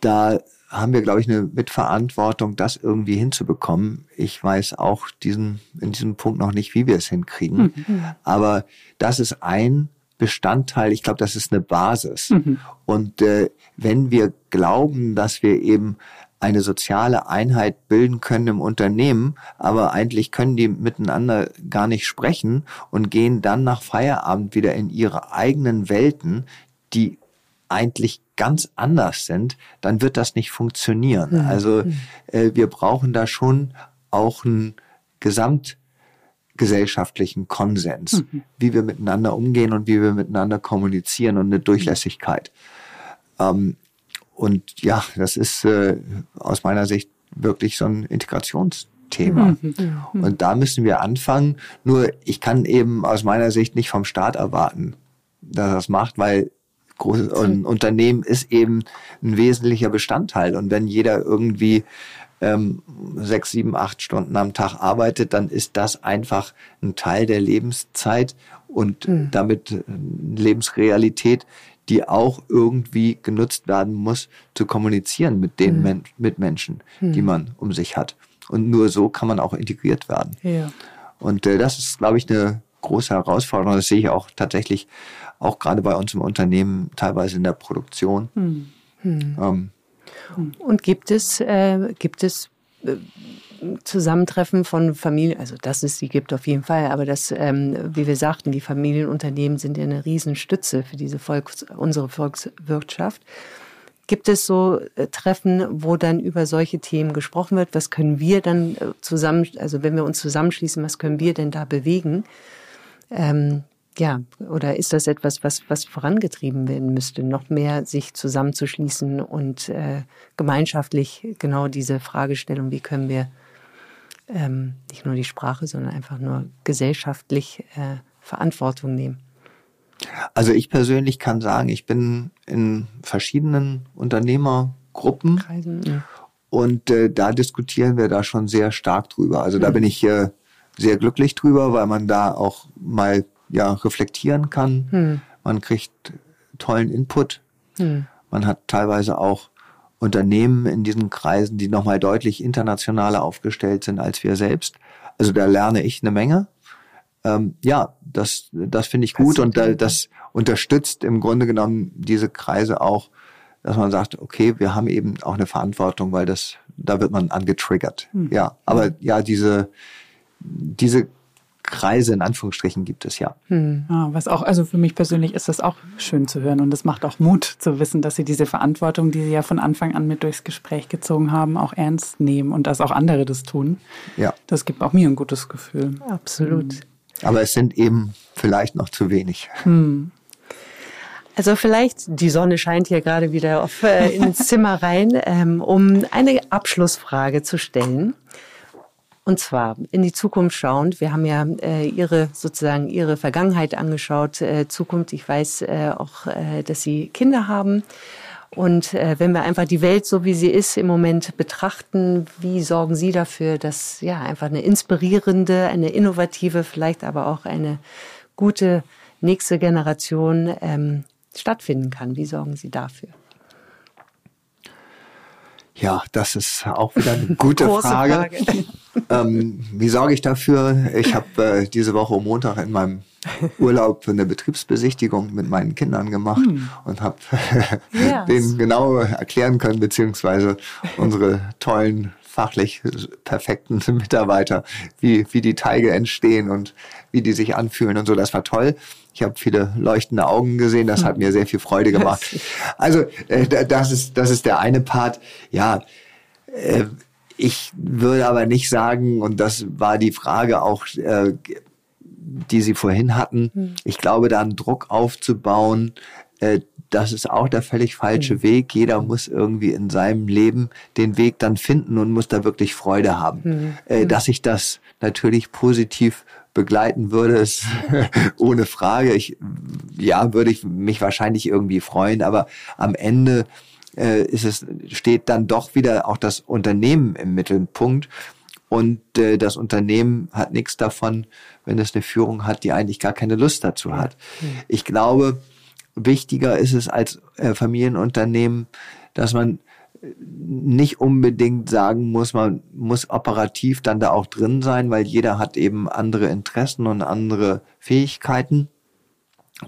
da haben wir, glaube ich, eine Mitverantwortung, das irgendwie hinzubekommen. Ich weiß auch diesen, in diesem Punkt noch nicht, wie wir es hinkriegen. Mhm. Aber das ist ein Bestandteil, ich glaube, das ist eine Basis. Mhm. Und äh, wenn wir glauben, dass wir eben eine soziale Einheit bilden können im Unternehmen, aber eigentlich können die miteinander gar nicht sprechen und gehen dann nach Feierabend wieder in ihre eigenen Welten, die eigentlich ganz anders sind, dann wird das nicht funktionieren. Mhm. Also äh, wir brauchen da schon auch einen gesamtgesellschaftlichen Konsens, mhm. wie wir miteinander umgehen und wie wir miteinander kommunizieren und eine Durchlässigkeit. Ähm, und ja, das ist äh, aus meiner Sicht wirklich so ein Integrationsthema. Mhm. Mhm. Und da müssen wir anfangen. Nur ich kann eben aus meiner Sicht nicht vom Staat erwarten, dass er das macht, weil ein Unternehmen ist eben ein wesentlicher Bestandteil. Und wenn jeder irgendwie ähm, sechs, sieben, acht Stunden am Tag arbeitet, dann ist das einfach ein Teil der Lebenszeit und mhm. damit Lebensrealität, die auch irgendwie genutzt werden muss, zu kommunizieren mit den mhm. Mitmenschen, mhm. die man um sich hat. Und nur so kann man auch integriert werden. Ja. Und äh, das ist, glaube ich, eine große Herausforderung. Das sehe ich auch tatsächlich auch gerade bei uns im Unternehmen, teilweise in der Produktion. Mhm. Ähm, Und gibt es, äh, gibt es äh, Zusammentreffen von Familien, also dass es sie gibt auf jeden Fall, aber das, ähm, wie wir sagten, die Familienunternehmen sind ja eine Riesenstütze für diese Volks-, unsere Volkswirtschaft. Gibt es so äh, Treffen, wo dann über solche Themen gesprochen wird? Was können wir dann äh, zusammen, also wenn wir uns zusammenschließen, was können wir denn da bewegen? Ähm, ja, oder ist das etwas, was, was vorangetrieben werden müsste, noch mehr sich zusammenzuschließen und äh, gemeinschaftlich genau diese Fragestellung, wie können wir ähm, nicht nur die Sprache, sondern einfach nur gesellschaftlich äh, Verantwortung nehmen? Also ich persönlich kann sagen, ich bin in verschiedenen Unternehmergruppen Kreisen, ja. und äh, da diskutieren wir da schon sehr stark drüber. Also da mhm. bin ich äh, sehr glücklich drüber, weil man da auch mal ja reflektieren kann. Mhm. Man kriegt tollen Input. Mhm. Man hat teilweise auch Unternehmen in diesen Kreisen, die nochmal deutlich internationaler aufgestellt sind als wir selbst. Also da lerne ich eine Menge. Ähm, ja, das, das finde ich gut und da, das unterstützt im Grunde genommen diese Kreise auch, dass man sagt, okay, wir haben eben auch eine Verantwortung, weil das, da wird man angetriggert. Mhm. Ja, aber ja, diese, diese Kreise in Anführungsstrichen gibt es ja. Hm. ja. Was auch, also für mich persönlich ist das auch schön zu hören und es macht auch Mut zu wissen, dass Sie diese Verantwortung, die Sie ja von Anfang an mit durchs Gespräch gezogen haben, auch ernst nehmen und dass auch andere das tun. Ja. Das gibt auch mir ein gutes Gefühl. Absolut. Hm. Aber es sind eben vielleicht noch zu wenig. Hm. Also vielleicht, die Sonne scheint hier gerade wieder auf, äh, ins Zimmer rein, ähm, um eine Abschlussfrage zu stellen. Und zwar in die Zukunft schauend. Wir haben ja äh, ihre sozusagen ihre Vergangenheit angeschaut, äh, Zukunft. Ich weiß äh, auch, äh, dass sie Kinder haben. Und äh, wenn wir einfach die Welt so wie sie ist im Moment betrachten, wie sorgen Sie dafür, dass ja einfach eine inspirierende, eine innovative, vielleicht aber auch eine gute nächste Generation ähm, stattfinden kann? Wie sorgen Sie dafür? Ja, das ist auch wieder eine gute Frage. Frage. ähm, wie sorge ich dafür? Ich habe äh, diese Woche am Montag in meinem Urlaub eine Betriebsbesichtigung mit meinen Kindern gemacht hm. und habe ja. denen genau erklären können, beziehungsweise unsere tollen fachlich perfekten Mitarbeiter, wie, wie die Teige entstehen und wie die sich anfühlen und so. Das war toll. Ich habe viele leuchtende Augen gesehen, das hat mir sehr viel Freude gemacht. Also äh, das ist das ist der eine Part. Ja, äh, ich würde aber nicht sagen, und das war die Frage auch, äh, die Sie vorhin hatten. Hm. Ich glaube, da einen Druck aufzubauen, äh, das ist auch der völlig falsche mhm. Weg. Jeder muss irgendwie in seinem Leben den Weg dann finden und muss da wirklich Freude haben. Mhm. Äh, dass ich das natürlich positiv begleiten würde, ist ohne Frage. Ich, ja, würde ich mich wahrscheinlich irgendwie freuen, aber am Ende äh, ist es, steht dann doch wieder auch das Unternehmen im Mittelpunkt. Und äh, das Unternehmen hat nichts davon, wenn es eine Führung hat, die eigentlich gar keine Lust dazu hat. Ich glaube, wichtiger ist es als äh, Familienunternehmen, dass man nicht unbedingt sagen muss, man muss operativ dann da auch drin sein, weil jeder hat eben andere Interessen und andere Fähigkeiten.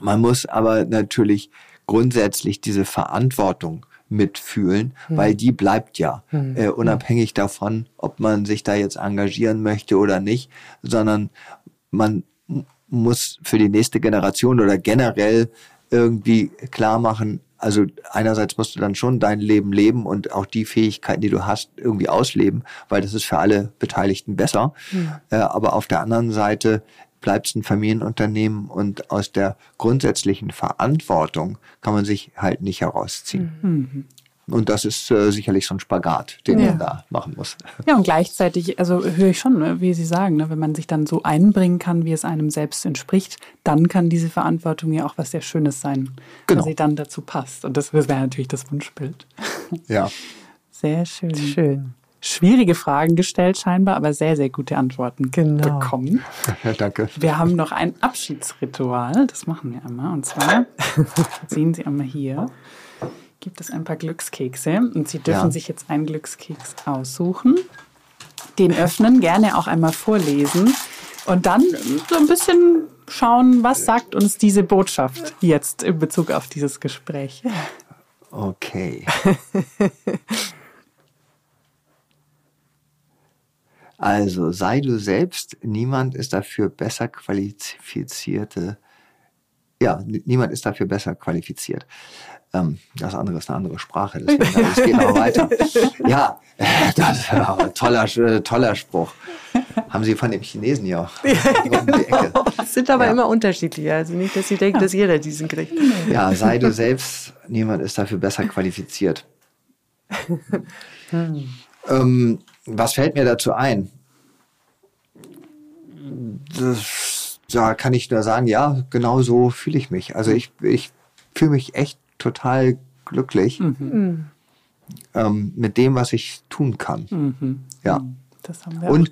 Man muss aber natürlich grundsätzlich diese Verantwortung mitfühlen, hm. weil die bleibt ja, hm. äh, unabhängig davon, ob man sich da jetzt engagieren möchte oder nicht, sondern man muss für die nächste Generation oder generell irgendwie klar machen, also einerseits musst du dann schon dein Leben leben und auch die Fähigkeiten, die du hast, irgendwie ausleben, weil das ist für alle Beteiligten besser. Mhm. Äh, aber auf der anderen Seite bleibt es ein Familienunternehmen und aus der grundsätzlichen Verantwortung kann man sich halt nicht herausziehen. Mhm. Und das ist äh, sicherlich so ein Spagat, den ja. man da machen muss. Ja, und gleichzeitig, also höre ich schon, ne, wie Sie sagen, ne, wenn man sich dann so einbringen kann, wie es einem selbst entspricht, dann kann diese Verantwortung ja auch was sehr Schönes sein, genau. wenn sie dann dazu passt. Und das, wäre natürlich das Wunschbild. Ja. Sehr schön. Schön. Schwierige Fragen gestellt scheinbar, aber sehr, sehr gute Antworten genau. bekommen. Ja, danke. Wir haben noch ein Abschiedsritual, das machen wir einmal. Und zwar sehen Sie einmal hier gibt es ein paar Glückskekse und Sie dürfen ja. sich jetzt einen Glückskeks aussuchen, den öffnen, gerne auch einmal vorlesen und dann so ein bisschen schauen, was sagt uns diese Botschaft jetzt in Bezug auf dieses Gespräch. Okay. Also sei du selbst, niemand ist dafür besser qualifizierte. Ja, niemand ist dafür besser qualifiziert. Ähm, das andere ist eine andere Sprache, deswegen es geht noch weiter. Ja, das ein toller, äh, toller Spruch. Haben Sie von dem Chinesen ja. ja genau. Sind aber ja. immer unterschiedlich. Also nicht, dass Sie denken, dass jeder diesen kriegt. Ja, sei du selbst, niemand ist dafür besser qualifiziert. Hm. Ähm, was fällt mir dazu ein? Das, da kann ich nur sagen, ja, genau so fühle ich mich. Also ich, ich fühle mich echt total glücklich mhm. ähm, mit dem, was ich tun kann. Mhm. Ja. Mhm. Das haben wir und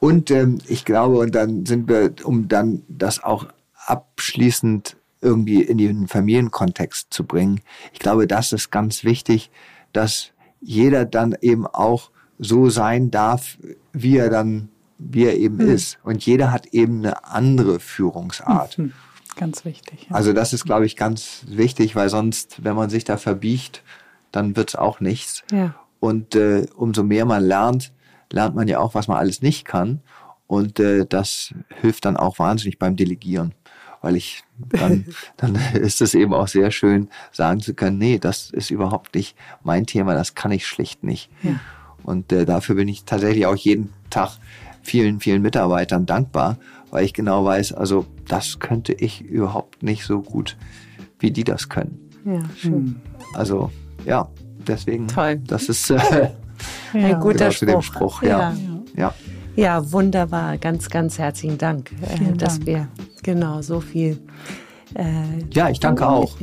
und ähm, ich glaube, und dann sind wir, um dann das auch abschließend irgendwie in den Familienkontext zu bringen. Ich glaube, das ist ganz wichtig, dass jeder dann eben auch so sein darf, wie er dann, wie er eben mhm. ist. Und jeder hat eben eine andere Führungsart. Mhm. Ganz wichtig. Ja. Also das ist, glaube ich, ganz wichtig, weil sonst, wenn man sich da verbiegt, dann wird es auch nichts. Ja. Und äh, umso mehr man lernt, lernt man ja auch, was man alles nicht kann. Und äh, das hilft dann auch wahnsinnig beim Delegieren. Weil ich dann, dann ist es eben auch sehr schön, sagen zu können, nee, das ist überhaupt nicht mein Thema, das kann ich schlicht nicht. Ja. Und äh, dafür bin ich tatsächlich auch jeden Tag vielen, vielen Mitarbeitern dankbar, weil ich genau weiß, also das könnte ich überhaupt nicht so gut, wie die das können. Ja, schön. Hm. Also ja, deswegen. Toll. Das ist äh, ein guter genau Spruch. Spruch. Ja. ja. ja. Ja, wunderbar. Ganz, ganz herzlichen Dank, äh, dass Dank. wir genau so viel. Äh, ja, ich danke auch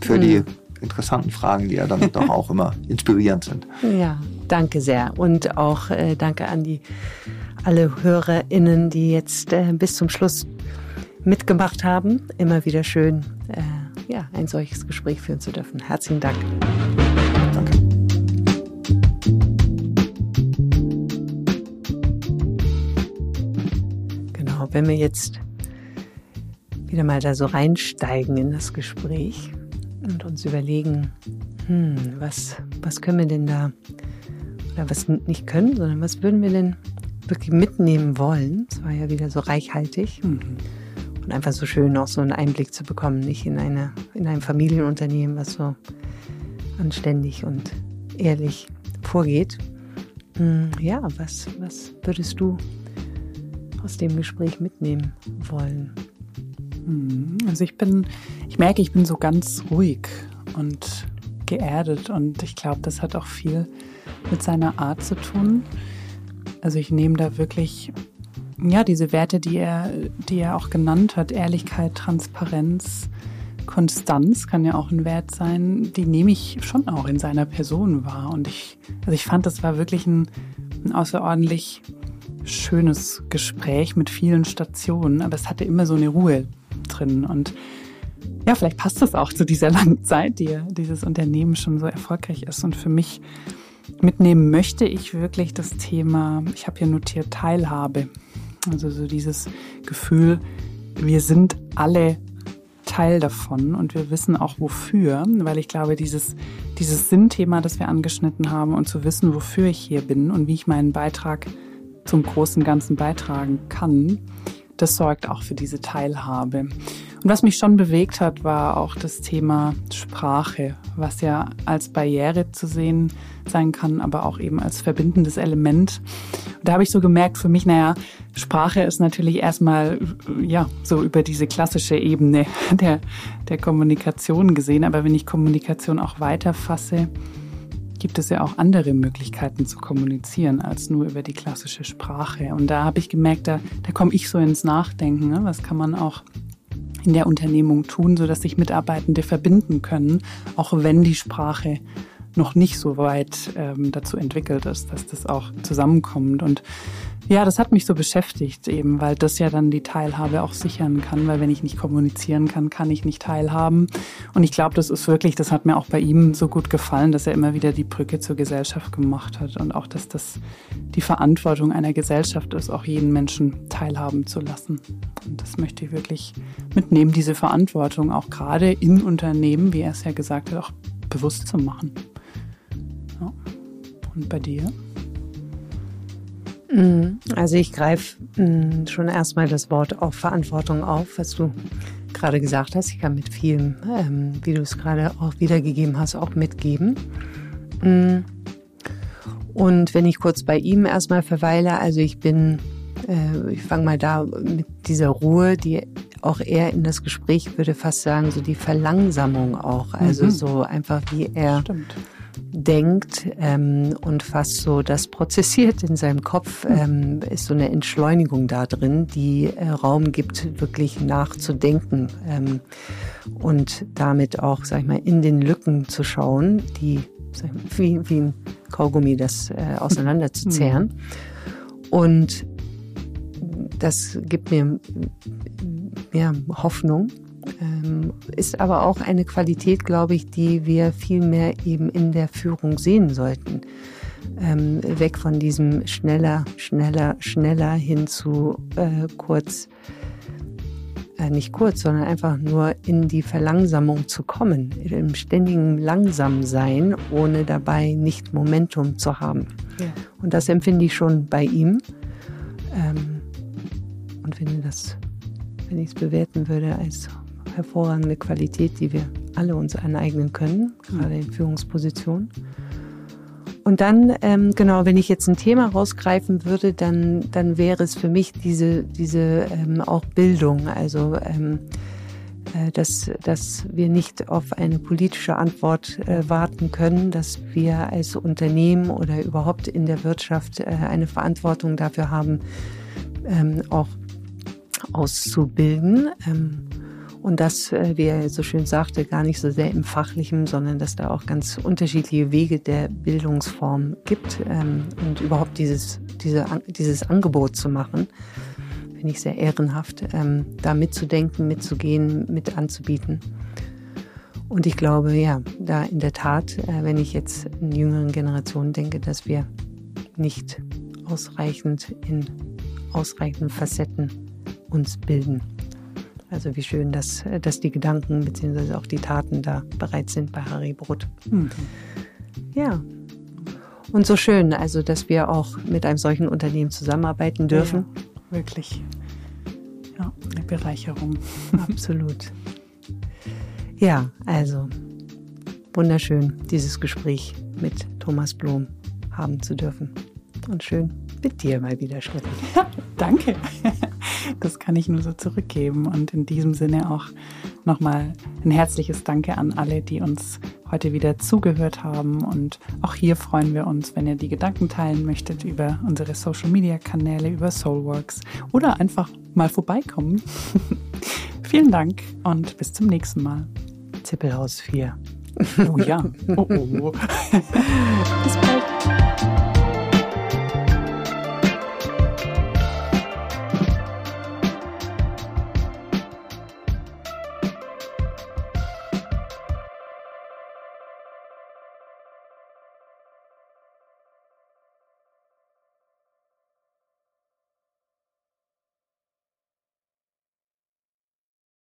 für mhm. die interessanten Fragen, die ja dann doch auch immer inspirierend sind. Ja, danke sehr. Und auch äh, danke an die alle HörerInnen, die jetzt äh, bis zum Schluss mitgemacht haben. Immer wieder schön, äh, ja, ein solches Gespräch führen zu dürfen. Herzlichen Dank. Danke. Genau, wenn wir jetzt wieder mal da so reinsteigen in das Gespräch und uns überlegen, hm, was, was können wir denn da, oder was nicht können, sondern was würden wir denn wirklich mitnehmen wollen. Es war ja wieder so reichhaltig. Mhm und einfach so schön auch so einen Einblick zu bekommen, nicht in eine in ein Familienunternehmen, was so anständig und ehrlich vorgeht. Hm, ja, was was würdest du aus dem Gespräch mitnehmen wollen? Hm, also ich bin, ich merke, ich bin so ganz ruhig und geerdet und ich glaube, das hat auch viel mit seiner Art zu tun. Also ich nehme da wirklich ja, diese Werte, die er, die er auch genannt hat, Ehrlichkeit, Transparenz, Konstanz kann ja auch ein Wert sein, die nehme ich schon auch in seiner Person wahr. Und ich, also ich fand, das war wirklich ein, ein außerordentlich schönes Gespräch mit vielen Stationen, aber es hatte immer so eine Ruhe drin. Und ja, vielleicht passt das auch zu dieser langen Zeit, die dieses Unternehmen schon so erfolgreich ist. Und für mich mitnehmen möchte ich wirklich das Thema, ich habe hier notiert, Teilhabe. Also so dieses Gefühl, wir sind alle Teil davon und wir wissen auch wofür, weil ich glaube, dieses, dieses Sinnthema, das wir angeschnitten haben und zu wissen, wofür ich hier bin und wie ich meinen Beitrag zum großen Ganzen beitragen kann, das sorgt auch für diese Teilhabe. Und was mich schon bewegt hat, war auch das Thema Sprache, was ja als Barriere zu sehen sein kann, aber auch eben als verbindendes Element. Und da habe ich so gemerkt für mich, naja, Sprache ist natürlich erstmal, ja, so über diese klassische Ebene der, der Kommunikation gesehen. Aber wenn ich Kommunikation auch weiterfasse, gibt es ja auch andere Möglichkeiten zu kommunizieren als nur über die klassische Sprache. Und da habe ich gemerkt, da, da komme ich so ins Nachdenken. Ne? Was kann man auch in der Unternehmung tun, sodass sich Mitarbeitende verbinden können, auch wenn die Sprache noch nicht so weit ähm, dazu entwickelt ist, dass das auch zusammenkommt. Und ja, das hat mich so beschäftigt eben, weil das ja dann die Teilhabe auch sichern kann, weil wenn ich nicht kommunizieren kann, kann ich nicht teilhaben. Und ich glaube, das ist wirklich, das hat mir auch bei ihm so gut gefallen, dass er immer wieder die Brücke zur Gesellschaft gemacht hat und auch, dass das die Verantwortung einer Gesellschaft ist, auch jeden Menschen teilhaben zu lassen. Und das möchte ich wirklich mitnehmen, diese Verantwortung auch gerade in Unternehmen, wie er es ja gesagt hat, auch bewusst zu machen. Und bei dir? Mhm. Also ich greife mm, schon erstmal das Wort auf Verantwortung auf, was du gerade gesagt hast. Ich kann mit vielem, ähm, wie du es gerade auch wiedergegeben hast, auch mitgeben. Mm. Und wenn ich kurz bei ihm erstmal verweile, also ich bin, äh, ich fange mal da mit dieser Ruhe, die auch eher in das Gespräch würde fast sagen, so die Verlangsamung auch. Also mhm. so einfach wie er. Stimmt denkt ähm, und fast so das prozessiert in seinem Kopf, ähm, ist so eine Entschleunigung da drin, die äh, Raum gibt, wirklich nachzudenken ähm, und damit auch, sag ich mal, in den Lücken zu schauen, die mal, wie, wie ein Kaugummi das äh, auseinanderzuzehren. Mhm. Und das gibt mir mehr Hoffnung ist aber auch eine Qualität, glaube ich, die wir viel mehr eben in der Führung sehen sollten. Ähm, weg von diesem schneller, schneller, schneller hin zu äh, kurz, äh, nicht kurz, sondern einfach nur in die Verlangsamung zu kommen, im ständigen Langsamsein, ohne dabei nicht Momentum zu haben. Ja. Und das empfinde ich schon bei ihm ähm, und finde das, wenn ich es bewerten würde, als hervorragende Qualität, die wir alle uns aneignen können, gerade in Führungspositionen. Und dann, ähm, genau, wenn ich jetzt ein Thema rausgreifen würde, dann, dann wäre es für mich diese, diese ähm, auch Bildung. Also ähm, äh, dass, dass wir nicht auf eine politische Antwort äh, warten können, dass wir als Unternehmen oder überhaupt in der Wirtschaft äh, eine Verantwortung dafür haben, ähm, auch auszubilden. Und das, wie er so schön sagte, gar nicht so sehr im Fachlichen, sondern dass da auch ganz unterschiedliche Wege der Bildungsform gibt ähm, und überhaupt dieses, diese, dieses Angebot zu machen finde ich sehr ehrenhaft, ähm, da mitzudenken, mitzugehen, mit anzubieten. Und ich glaube, ja, da in der Tat, äh, wenn ich jetzt in jüngeren Generationen denke, dass wir nicht ausreichend in ausreichenden Facetten uns bilden. Also wie schön, dass, äh, dass die Gedanken bzw. auch die Taten da bereit sind bei Harry Brot. Mhm. Ja. Und so schön, also dass wir auch mit einem solchen Unternehmen zusammenarbeiten dürfen. Ja wirklich ja, eine Bereicherung. Absolut. Ja, also wunderschön, dieses Gespräch mit Thomas Blum haben zu dürfen. Und schön mit dir mal wieder, Steffi. Ja, danke. Das kann ich nur so zurückgeben. Und in diesem Sinne auch nochmal ein herzliches Danke an alle, die uns heute wieder zugehört haben. Und auch hier freuen wir uns, wenn ihr die Gedanken teilen möchtet über unsere Social-Media-Kanäle, über Soulworks oder einfach mal vorbeikommen. Vielen Dank und bis zum nächsten Mal. Zippelhaus 4. Oh ja. Oh, oh. bis bald.